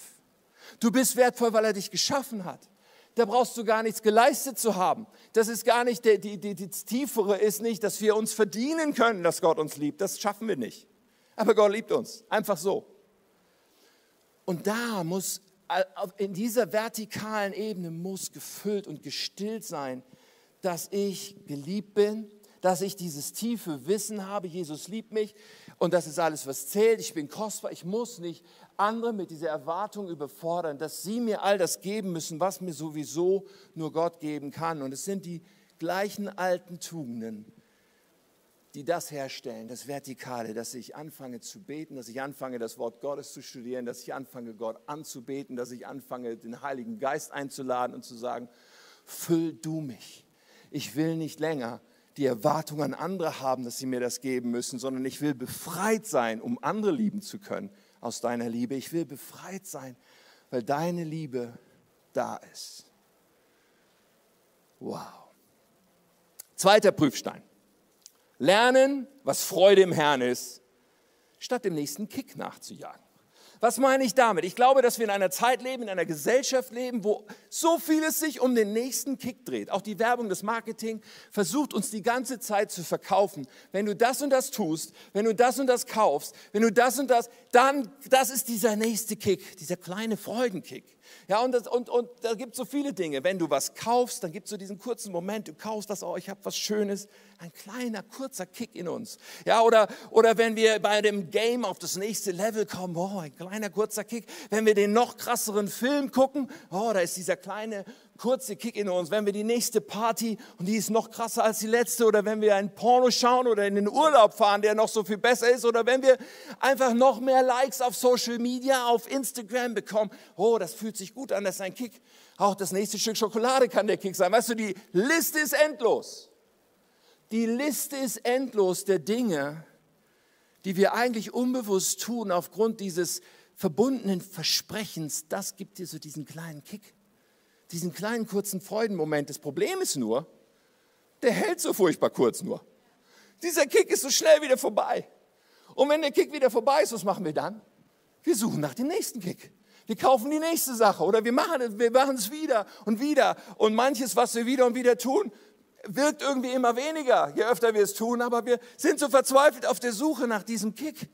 Du bist wertvoll, weil er dich geschaffen hat. Da brauchst du gar nichts geleistet zu haben. Das ist gar nicht, die, die, die, das Tiefere ist nicht, dass wir uns verdienen können, dass Gott uns liebt. Das schaffen wir nicht. Aber Gott liebt uns. Einfach so. Und da muss, in dieser vertikalen Ebene muss gefüllt und gestillt sein, dass ich geliebt bin, dass ich dieses tiefe Wissen habe, Jesus liebt mich und das ist alles, was zählt. Ich bin kostbar, ich muss nicht andere mit dieser Erwartung überfordern, dass sie mir all das geben müssen, was mir sowieso nur Gott geben kann. Und es sind die gleichen alten Tugenden, die das herstellen, das Vertikale, dass ich anfange zu beten, dass ich anfange, das Wort Gottes zu studieren, dass ich anfange, Gott anzubeten, dass ich anfange, den Heiligen Geist einzuladen und zu sagen, füll du mich. Ich will nicht länger die Erwartung an andere haben, dass sie mir das geben müssen, sondern ich will befreit sein, um andere lieben zu können aus deiner Liebe. Ich will befreit sein, weil deine Liebe da ist. Wow. Zweiter Prüfstein. Lernen, was Freude im Herrn ist, statt dem nächsten Kick nachzujagen. Was meine ich damit? Ich glaube, dass wir in einer Zeit leben, in einer Gesellschaft leben, wo so vieles sich um den nächsten Kick dreht. Auch die Werbung, das Marketing versucht uns die ganze Zeit zu verkaufen. Wenn du das und das tust, wenn du das und das kaufst, wenn du das und das, dann, das ist dieser nächste Kick, dieser kleine Freudenkick. Ja, und, das, und, und da gibt es so viele Dinge. Wenn du was kaufst, dann gibt es so diesen kurzen Moment, du kaufst das, oh, ich habe was Schönes, ein kleiner, kurzer Kick in uns. Ja, oder, oder wenn wir bei dem Game auf das nächste Level kommen, oh, ein kleiner, kurzer Kick. Wenn wir den noch krasseren Film gucken, oh, da ist dieser kleine, kurze Kick in uns. Wenn wir die nächste Party, und die ist noch krasser als die letzte, oder wenn wir ein Porno schauen oder in den Urlaub fahren, der noch so viel besser ist, oder wenn wir einfach noch mehr Likes auf Social Media, auf Instagram bekommen, oh, das fühlt sich gut an, das ist ein Kick. Auch das nächste Stück Schokolade kann der Kick sein. Weißt du, die Liste ist endlos. Die Liste ist endlos der Dinge, die wir eigentlich unbewusst tun aufgrund dieses verbundenen Versprechens. Das gibt dir so diesen kleinen Kick diesen kleinen kurzen Freudenmoment. Das Problem ist nur, der hält so furchtbar kurz nur. Dieser Kick ist so schnell wieder vorbei. Und wenn der Kick wieder vorbei ist, was machen wir dann? Wir suchen nach dem nächsten Kick. Wir kaufen die nächste Sache oder wir machen es, wir machen es wieder und wieder. Und manches, was wir wieder und wieder tun, wirkt irgendwie immer weniger, je öfter wir es tun. Aber wir sind so verzweifelt auf der Suche nach diesem Kick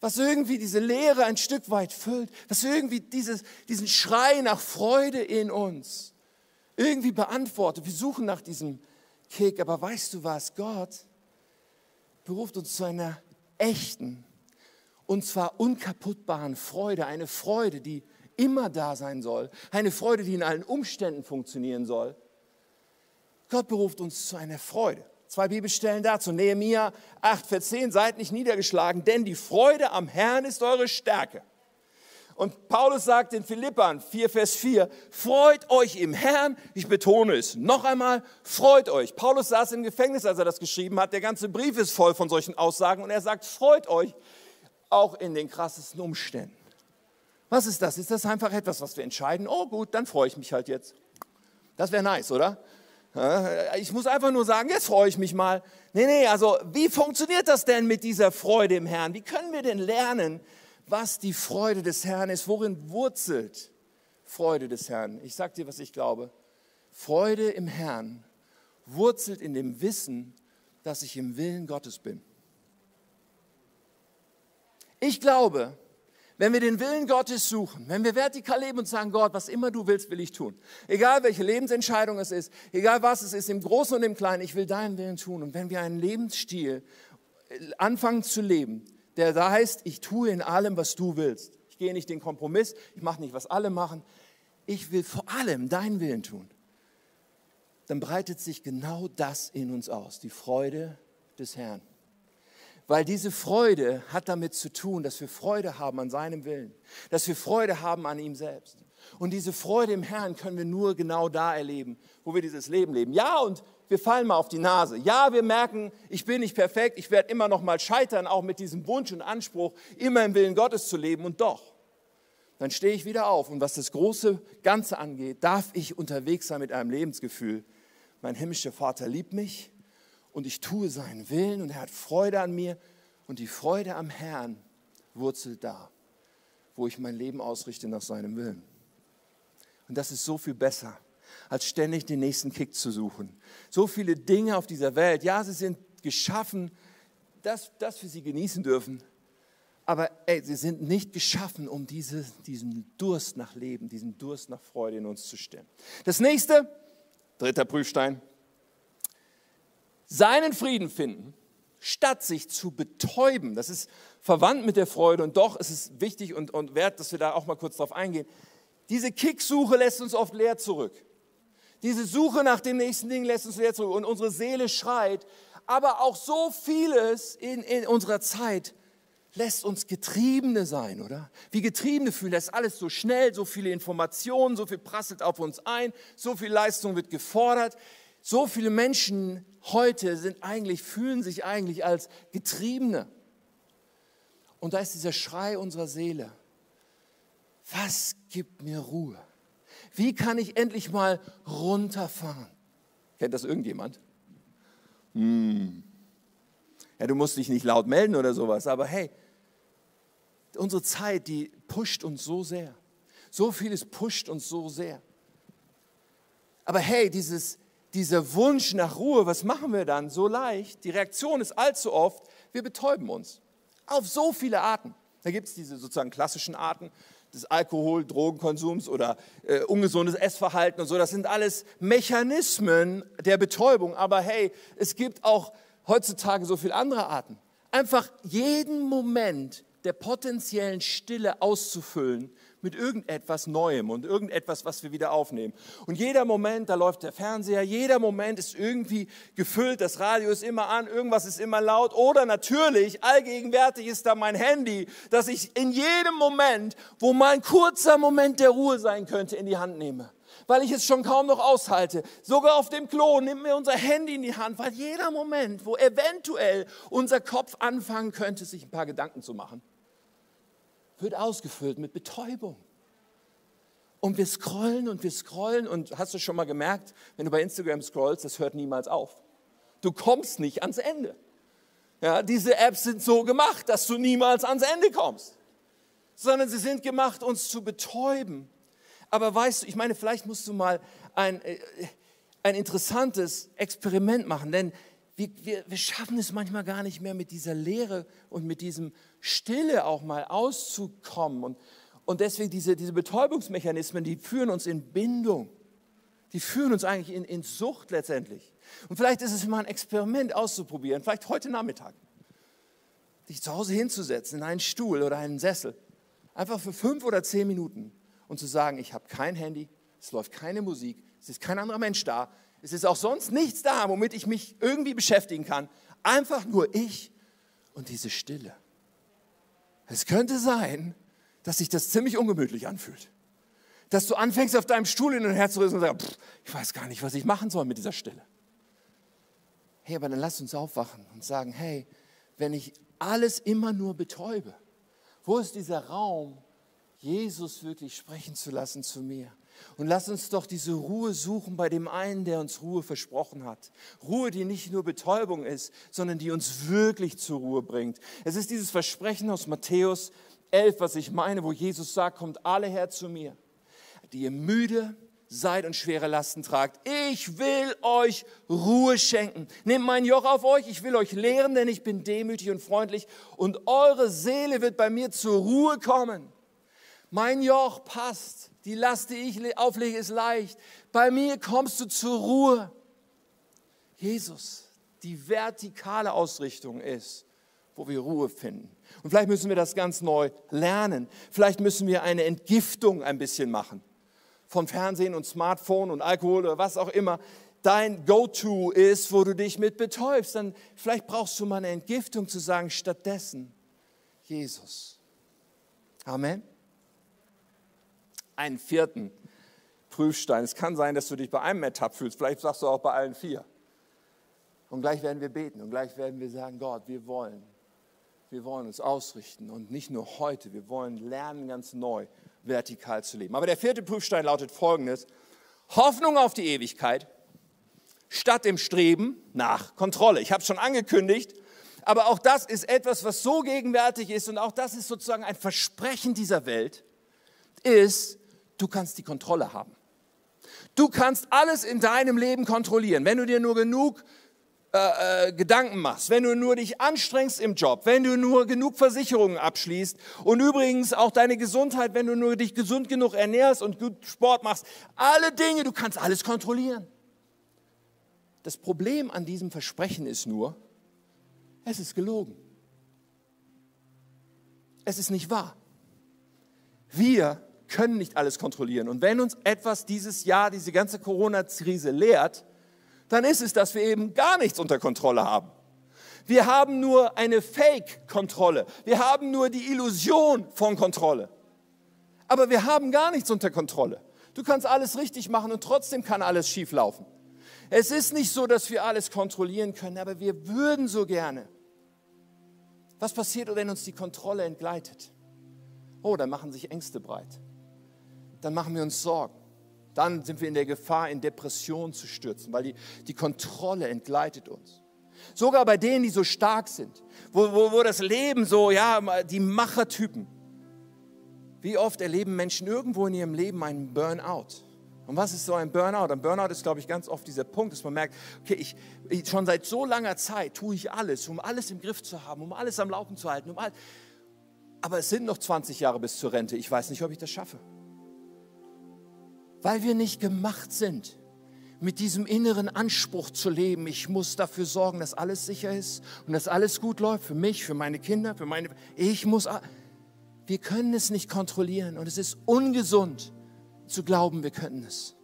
was irgendwie diese Leere ein Stück weit füllt, was irgendwie dieses, diesen Schrei nach Freude in uns irgendwie beantwortet. Wir suchen nach diesem Kick. Aber weißt du was? Gott beruft uns zu einer echten und zwar unkaputtbaren Freude. Eine Freude, die immer da sein soll. Eine Freude, die in allen Umständen funktionieren soll. Gott beruft uns zu einer Freude. Zwei Bibelstellen dazu. Nehemiah 8, Vers 10. Seid nicht niedergeschlagen, denn die Freude am Herrn ist eure Stärke. Und Paulus sagt in Philippern 4, Vers 4, freut euch im Herrn. Ich betone es noch einmal, freut euch. Paulus saß im Gefängnis, als er das geschrieben hat. Der ganze Brief ist voll von solchen Aussagen. Und er sagt, freut euch auch in den krassesten Umständen. Was ist das? Ist das einfach etwas, was wir entscheiden? Oh gut, dann freue ich mich halt jetzt. Das wäre nice, oder? Ich muss einfach nur sagen, jetzt freue ich mich mal. Nee, nee, also wie funktioniert das denn mit dieser Freude im Herrn? Wie können wir denn lernen, was die Freude des Herrn ist? Worin wurzelt Freude des Herrn? Ich sage dir, was ich glaube. Freude im Herrn wurzelt in dem Wissen, dass ich im Willen Gottes bin. Ich glaube, wenn wir den Willen Gottes suchen, wenn wir vertikal leben und sagen, Gott, was immer du willst, will ich tun. Egal welche Lebensentscheidung es ist, egal was es ist, im Großen und im Kleinen, ich will deinen Willen tun. Und wenn wir einen Lebensstil äh, anfangen zu leben, der da heißt, ich tue in allem, was du willst. Ich gehe nicht den Kompromiss, ich mache nicht, was alle machen. Ich will vor allem deinen Willen tun. Dann breitet sich genau das in uns aus, die Freude des Herrn. Weil diese Freude hat damit zu tun, dass wir Freude haben an seinem Willen, dass wir Freude haben an ihm selbst. Und diese Freude im Herrn können wir nur genau da erleben, wo wir dieses Leben leben. Ja, und wir fallen mal auf die Nase. Ja, wir merken, ich bin nicht perfekt, ich werde immer noch mal scheitern, auch mit diesem Wunsch und Anspruch, immer im Willen Gottes zu leben. Und doch, dann stehe ich wieder auf. Und was das große Ganze angeht, darf ich unterwegs sein mit einem Lebensgefühl. Mein himmlischer Vater liebt mich und ich tue seinen Willen und er hat Freude an mir und die Freude am Herrn wurzelt da, wo ich mein Leben ausrichte nach seinem Willen. Und das ist so viel besser, als ständig den nächsten Kick zu suchen. So viele Dinge auf dieser Welt, ja, sie sind geschaffen, dass, dass wir sie genießen dürfen, aber ey, sie sind nicht geschaffen, um diese, diesen Durst nach Leben, diesen Durst nach Freude in uns zu stillen. Das nächste, dritter Prüfstein, seinen Frieden finden, statt sich zu betäuben. Das ist verwandt mit der Freude und doch ist es wichtig und, und wert, dass wir da auch mal kurz drauf eingehen. Diese Kicksuche lässt uns oft leer zurück. Diese Suche nach dem nächsten Ding lässt uns leer zurück und unsere Seele schreit. Aber auch so vieles in, in unserer Zeit lässt uns Getriebene sein, oder? Wie Getriebene fühlen, das ist alles so schnell, so viele Informationen, so viel prasselt auf uns ein, so viel Leistung wird gefordert. So viele Menschen heute sind eigentlich, fühlen sich eigentlich als Getriebene. Und da ist dieser Schrei unserer Seele. Was gibt mir Ruhe? Wie kann ich endlich mal runterfahren? Kennt das irgendjemand? Hm. Ja, du musst dich nicht laut melden oder sowas, aber hey, unsere Zeit, die pusht uns so sehr. So vieles pusht uns so sehr. Aber hey, dieses, dieser Wunsch nach Ruhe, was machen wir dann so leicht? Die Reaktion ist allzu oft, wir betäuben uns. Auf so viele Arten. Da gibt es diese sozusagen klassischen Arten des Alkohol, Drogenkonsums oder äh, ungesundes Essverhalten und so. Das sind alles Mechanismen der Betäubung. Aber hey, es gibt auch heutzutage so viele andere Arten. Einfach jeden Moment der potenziellen Stille auszufüllen mit irgendetwas Neuem und irgendetwas, was wir wieder aufnehmen. Und jeder Moment, da läuft der Fernseher, jeder Moment ist irgendwie gefüllt, das Radio ist immer an, irgendwas ist immer laut oder natürlich, allgegenwärtig ist da mein Handy, dass ich in jedem Moment, wo mal ein kurzer Moment der Ruhe sein könnte, in die Hand nehme weil ich es schon kaum noch aushalte. Sogar auf dem Klo nimmt mir unser Handy in die Hand, weil jeder Moment, wo eventuell unser Kopf anfangen könnte, sich ein paar Gedanken zu machen, wird ausgefüllt mit Betäubung. Und wir scrollen und wir scrollen und hast du schon mal gemerkt, wenn du bei Instagram scrollst, das hört niemals auf. Du kommst nicht ans Ende. Ja, diese Apps sind so gemacht, dass du niemals ans Ende kommst, sondern sie sind gemacht, uns zu betäuben. Aber weißt du, ich meine, vielleicht musst du mal ein, äh, ein interessantes Experiment machen, denn wir, wir, wir schaffen es manchmal gar nicht mehr mit dieser Lehre und mit diesem Stille auch mal auszukommen. Und, und deswegen diese, diese Betäubungsmechanismen, die führen uns in Bindung. Die führen uns eigentlich in, in Sucht letztendlich. Und vielleicht ist es mal ein Experiment auszuprobieren, vielleicht heute Nachmittag, dich zu Hause hinzusetzen in einen Stuhl oder einen Sessel, einfach für fünf oder zehn Minuten und zu sagen, ich habe kein Handy, es läuft keine Musik, es ist kein anderer Mensch da, es ist auch sonst nichts da, womit ich mich irgendwie beschäftigen kann. Einfach nur ich und diese Stille. Es könnte sein, dass sich das ziemlich ungemütlich anfühlt. Dass du anfängst, auf deinem Stuhl hin und her zu rissen und sagst, ich weiß gar nicht, was ich machen soll mit dieser Stille. Hey, aber dann lass uns aufwachen und sagen, hey, wenn ich alles immer nur betäube, wo ist dieser Raum, Jesus wirklich sprechen zu lassen zu mir? Und lass uns doch diese Ruhe suchen bei dem einen, der uns Ruhe versprochen hat. Ruhe, die nicht nur Betäubung ist, sondern die uns wirklich zur Ruhe bringt. Es ist dieses Versprechen aus Matthäus 11, was ich meine, wo Jesus sagt, kommt alle her zu mir, die ihr müde seid und schwere Lasten tragt. Ich will euch Ruhe schenken. Nehmt mein Joch auf euch, ich will euch lehren, denn ich bin demütig und freundlich und eure Seele wird bei mir zur Ruhe kommen. Mein Joch passt, die Last, die ich auflege, ist leicht. Bei mir kommst du zur Ruhe. Jesus, die vertikale Ausrichtung ist, wo wir Ruhe finden. Und vielleicht müssen wir das ganz neu lernen. Vielleicht müssen wir eine Entgiftung ein bisschen machen. Von Fernsehen und Smartphone und Alkohol oder was auch immer dein Go-To ist, wo du dich mit betäubst. Dann vielleicht brauchst du mal eine Entgiftung zu sagen, stattdessen Jesus. Amen. Einen vierten Prüfstein. Es kann sein, dass du dich bei einem ertappt fühlst. Vielleicht sagst du auch bei allen vier. Und gleich werden wir beten und gleich werden wir sagen, Gott, wir wollen wir wollen uns ausrichten und nicht nur heute, wir wollen lernen, ganz neu vertikal zu leben. Aber der vierte Prüfstein lautet folgendes. Hoffnung auf die Ewigkeit statt dem Streben nach Kontrolle. Ich habe es schon angekündigt, aber auch das ist etwas, was so gegenwärtig ist und auch das ist sozusagen ein Versprechen dieser Welt, ist, du kannst die Kontrolle haben. Du kannst alles in deinem Leben kontrollieren, wenn du dir nur genug äh, äh, Gedanken machst, wenn du nur dich anstrengst im Job, wenn du nur genug Versicherungen abschließt und übrigens auch deine Gesundheit, wenn du nur dich gesund genug ernährst und gut Sport machst, alle Dinge, du kannst alles kontrollieren. Das Problem an diesem Versprechen ist nur, es ist gelogen. Es ist nicht wahr. Wir können nicht alles kontrollieren. Und wenn uns etwas dieses Jahr, diese ganze Corona-Krise lehrt, dann ist es, dass wir eben gar nichts unter Kontrolle haben. Wir haben nur eine Fake-Kontrolle. Wir haben nur die Illusion von Kontrolle. Aber wir haben gar nichts unter Kontrolle. Du kannst alles richtig machen und trotzdem kann alles schief laufen. Es ist nicht so, dass wir alles kontrollieren können, aber wir würden so gerne. Was passiert, wenn uns die Kontrolle entgleitet? Oh, dann machen sich Ängste breit. Dann machen wir uns Sorgen dann sind wir in der Gefahr, in Depression zu stürzen, weil die, die Kontrolle entgleitet uns. Sogar bei denen, die so stark sind, wo, wo, wo das Leben so, ja, die Machertypen. Wie oft erleben Menschen irgendwo in ihrem Leben einen Burnout? Und was ist so ein Burnout? Ein Burnout ist, glaube ich, ganz oft dieser Punkt, dass man merkt, okay, ich, ich, schon seit so langer Zeit tue ich alles, um alles im Griff zu haben, um alles am Laufen zu halten. Um all, aber es sind noch 20 Jahre bis zur Rente. Ich weiß nicht, ob ich das schaffe weil wir nicht gemacht sind, mit diesem inneren Anspruch zu leben. Ich muss dafür sorgen, dass alles sicher ist und dass alles gut läuft für mich, für meine Kinder, für meine. Ich muss. Wir können es nicht kontrollieren und es ist ungesund zu glauben, wir können es.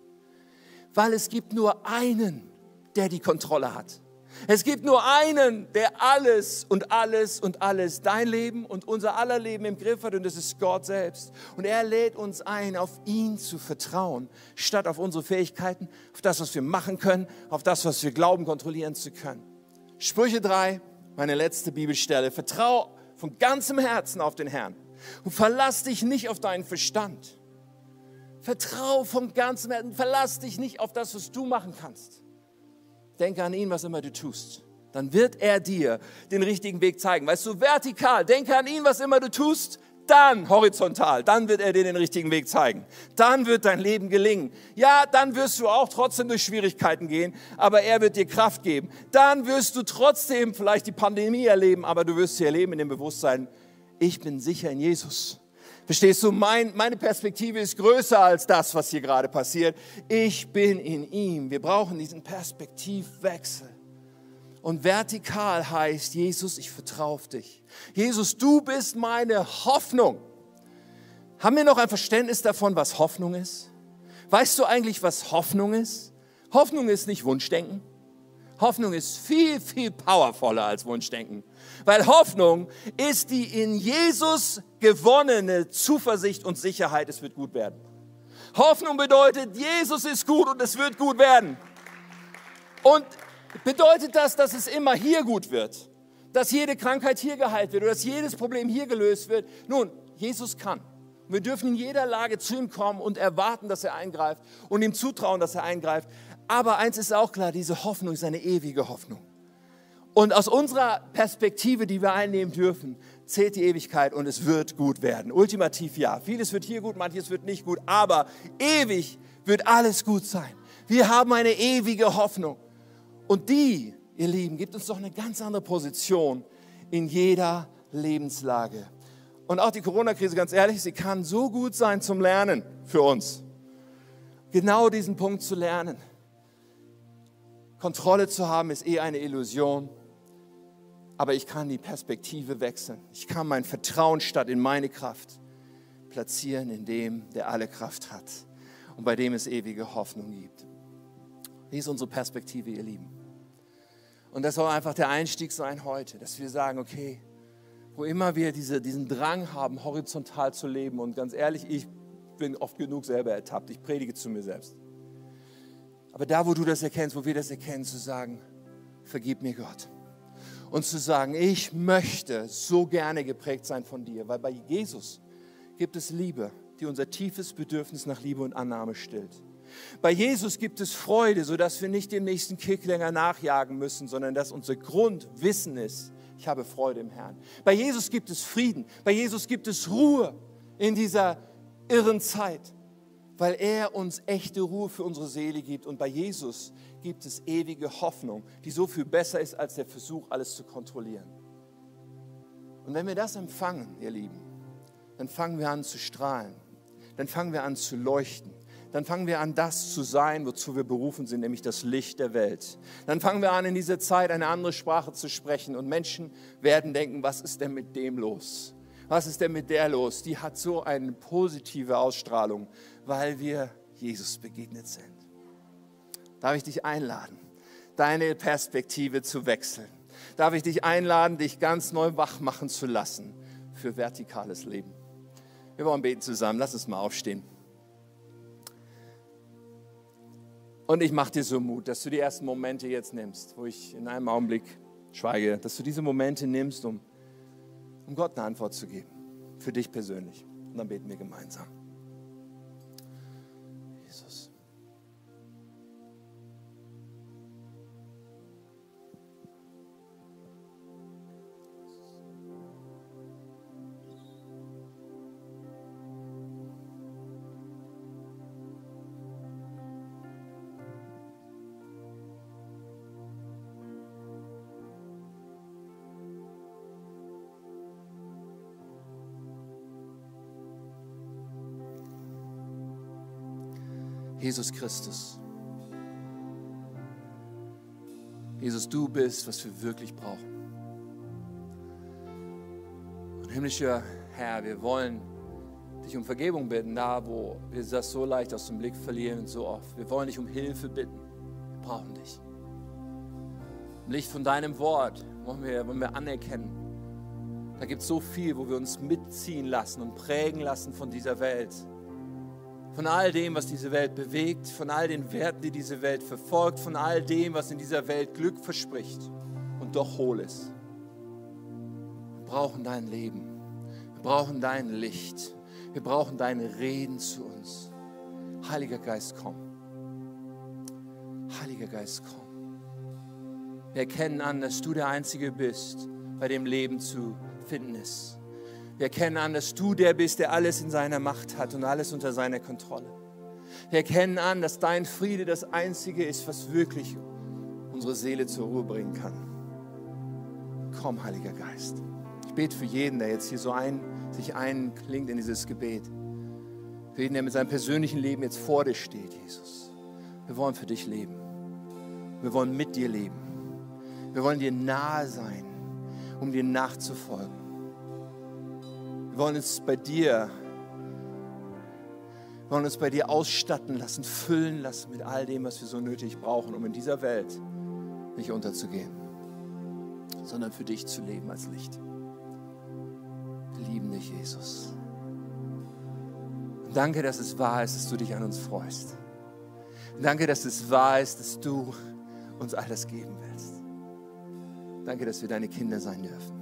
Weil es gibt nur einen, der die Kontrolle hat. Es gibt nur einen, der alles und alles und alles, dein Leben und unser aller Leben im Griff hat und das ist Gott selbst. Und er lädt uns ein, auf ihn zu vertrauen, statt auf unsere Fähigkeiten, auf das, was wir machen können, auf das, was wir glauben, kontrollieren zu können. Sprüche 3, meine letzte Bibelstelle. Vertrau von ganzem Herzen auf den Herrn und verlass dich nicht auf deinen Verstand. Vertrau von ganzem Herzen, verlass dich nicht auf das, was du machen kannst denke an ihn, was immer du tust. Dann wird er dir den richtigen Weg zeigen. Weißt du, vertikal, denke an ihn, was immer du tust, dann horizontal, dann wird er dir den richtigen Weg zeigen. Dann wird dein Leben gelingen. Ja, dann wirst du auch trotzdem durch Schwierigkeiten gehen, aber er wird dir Kraft geben. Dann wirst du trotzdem vielleicht die Pandemie erleben, aber du wirst sie erleben in dem Bewusstsein, ich bin sicher in Jesus. Verstehst du, mein, meine Perspektive ist größer als das, was hier gerade passiert. Ich bin in ihm. Wir brauchen diesen Perspektivwechsel. Und vertikal heißt, Jesus, ich vertraue auf dich. Jesus, du bist meine Hoffnung. Haben wir noch ein Verständnis davon, was Hoffnung ist? Weißt du eigentlich, was Hoffnung ist? Hoffnung ist nicht Wunschdenken. Hoffnung ist viel, viel powervoller als Wunschdenken. Weil Hoffnung ist die in Jesus gewonnene Zuversicht und Sicherheit, es wird gut werden. Hoffnung bedeutet, Jesus ist gut und es wird gut werden. Und bedeutet das, dass es immer hier gut wird? Dass jede Krankheit hier geheilt wird oder dass jedes Problem hier gelöst wird? Nun, Jesus kann. Wir dürfen in jeder Lage zu ihm kommen und erwarten, dass er eingreift und ihm zutrauen, dass er eingreift. Aber eins ist auch klar, diese Hoffnung ist eine ewige Hoffnung. Und aus unserer Perspektive, die wir einnehmen dürfen, zählt die Ewigkeit und es wird gut werden. Ultimativ ja. Vieles wird hier gut, manches wird nicht gut, aber ewig wird alles gut sein. Wir haben eine ewige Hoffnung. Und die, ihr Lieben, gibt uns doch eine ganz andere Position in jeder Lebenslage. Und auch die Corona-Krise, ganz ehrlich, sie kann so gut sein zum Lernen für uns. Genau diesen Punkt zu lernen. Kontrolle zu haben ist eh eine Illusion aber ich kann die Perspektive wechseln. Ich kann mein Vertrauen statt in meine Kraft platzieren in dem, der alle Kraft hat und bei dem es ewige Hoffnung gibt. Wie ist unsere Perspektive, ihr Lieben? Und das soll einfach der Einstieg sein heute, dass wir sagen, okay, wo immer wir diese, diesen Drang haben, horizontal zu leben, und ganz ehrlich, ich bin oft genug selber ertappt, ich predige zu mir selbst. Aber da, wo du das erkennst, wo wir das erkennen, zu sagen, vergib mir Gott und zu sagen, ich möchte so gerne geprägt sein von dir, weil bei Jesus gibt es Liebe, die unser tiefes Bedürfnis nach Liebe und Annahme stillt. Bei Jesus gibt es Freude, sodass wir nicht dem nächsten Kick länger nachjagen müssen, sondern dass unser Grundwissen ist, ich habe Freude im Herrn. Bei Jesus gibt es Frieden, bei Jesus gibt es Ruhe in dieser irren Zeit, weil er uns echte Ruhe für unsere Seele gibt. Und bei Jesus gibt es ewige Hoffnung, die so viel besser ist als der Versuch, alles zu kontrollieren. Und wenn wir das empfangen, ihr Lieben, dann fangen wir an zu strahlen, dann fangen wir an zu leuchten, dann fangen wir an, das zu sein, wozu wir berufen sind, nämlich das Licht der Welt. Dann fangen wir an, in dieser Zeit eine andere Sprache zu sprechen und Menschen werden denken, was ist denn mit dem los? Was ist denn mit der los? Die hat so eine positive Ausstrahlung, weil wir Jesus begegnet sind darf ich dich einladen, deine Perspektive zu wechseln. Darf ich dich einladen, dich ganz neu wach machen zu lassen für vertikales Leben. Wir wollen beten zusammen. Lass uns mal aufstehen. Und ich mache dir so Mut, dass du die ersten Momente jetzt nimmst, wo ich in einem Augenblick schweige, dass du diese Momente nimmst, um, um Gott eine Antwort zu geben. Für dich persönlich. Und dann beten wir gemeinsam. Jesus Christus. Jesus, du bist, was wir wirklich brauchen. Und himmlischer Herr, wir wollen dich um Vergebung bitten, da wo wir das so leicht aus dem Blick verlieren und so oft. Wir wollen dich um Hilfe bitten. Wir brauchen dich. Im Licht von deinem Wort wollen wir, wollen wir anerkennen. Da gibt es so viel, wo wir uns mitziehen lassen und prägen lassen von dieser Welt von all dem, was diese Welt bewegt, von all den Werten, die diese Welt verfolgt, von all dem, was in dieser Welt Glück verspricht und doch hohl ist. Wir brauchen dein Leben. Wir brauchen dein Licht. Wir brauchen deine Reden zu uns. Heiliger Geist, komm. Heiliger Geist, komm. Wir erkennen an, dass du der Einzige bist, bei dem Leben zu finden ist. Wir erkennen an, dass du der bist, der alles in seiner Macht hat und alles unter seiner Kontrolle. Wir erkennen an, dass dein Friede das Einzige ist, was wirklich unsere Seele zur Ruhe bringen kann. Komm, Heiliger Geist. Ich bete für jeden, der jetzt hier so ein, sich einklingt in dieses Gebet. Für jeden, der mit seinem persönlichen Leben jetzt vor dir steht, Jesus. Wir wollen für dich leben. Wir wollen mit dir leben. Wir wollen dir nahe sein, um dir nachzufolgen. Wir wollen uns bei dir, wir wollen uns bei dir ausstatten lassen, füllen lassen mit all dem, was wir so nötig brauchen, um in dieser Welt nicht unterzugehen, sondern für dich zu leben als Licht. Wir lieben dich, Jesus. Und danke, dass es wahr ist, dass du dich an uns freust. Und danke, dass es wahr ist, dass du uns alles geben willst. Danke, dass wir deine Kinder sein dürfen.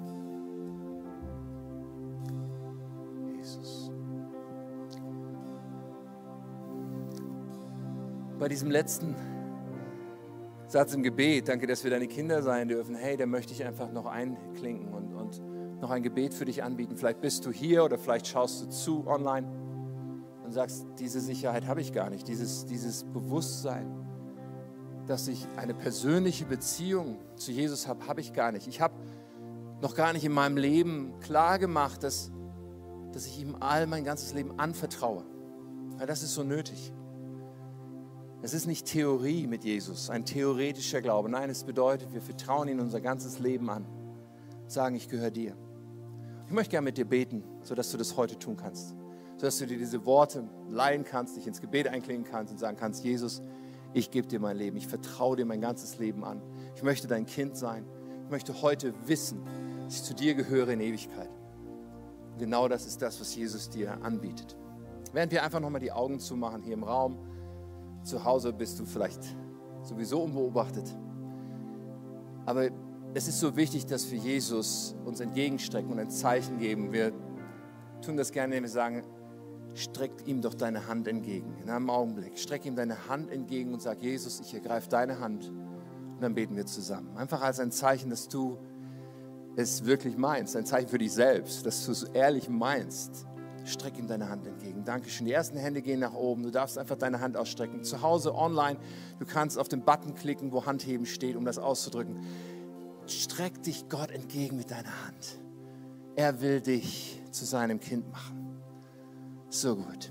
Bei diesem letzten Satz im Gebet, danke, dass wir deine Kinder sein dürfen. Hey, da möchte ich einfach noch einklinken und, und noch ein Gebet für dich anbieten. Vielleicht bist du hier oder vielleicht schaust du zu online und sagst, diese Sicherheit habe ich gar nicht, dieses, dieses Bewusstsein dass ich eine persönliche Beziehung zu Jesus habe, habe ich gar nicht. Ich habe noch gar nicht in meinem Leben klar gemacht, dass, dass ich ihm all mein ganzes Leben anvertraue. Weil das ist so nötig. Es ist nicht Theorie mit Jesus, ein theoretischer Glaube. Nein, es bedeutet, wir vertrauen ihm unser ganzes Leben an. Sagen, ich gehöre dir. Ich möchte gerne mit dir beten, sodass du das heute tun kannst. Sodass du dir diese Worte leihen kannst, dich ins Gebet einklingen kannst und sagen kannst, Jesus, ich gebe dir mein Leben, ich vertraue dir mein ganzes Leben an. Ich möchte dein Kind sein. Ich möchte heute wissen, dass ich zu dir gehöre in Ewigkeit. Und genau das ist das, was Jesus dir anbietet. Während wir einfach nochmal die Augen zumachen hier im Raum, zu Hause bist du vielleicht sowieso unbeobachtet. Aber es ist so wichtig, dass wir Jesus uns entgegenstrecken und ein Zeichen geben. Wir tun das gerne, indem wir sagen, streck ihm doch deine Hand entgegen. In einem Augenblick. Streck ihm deine Hand entgegen und sag, Jesus, ich ergreife deine Hand. Und dann beten wir zusammen. Einfach als ein Zeichen, dass du es wirklich meinst. Ein Zeichen für dich selbst, dass du es ehrlich meinst. Streck ihm deine Hand entgegen. Dankeschön. Die ersten Hände gehen nach oben. Du darfst einfach deine Hand ausstrecken. Zu Hause, online, du kannst auf den Button klicken, wo Handheben steht, um das auszudrücken. Streck dich Gott entgegen mit deiner Hand. Er will dich zu seinem Kind machen. So gut.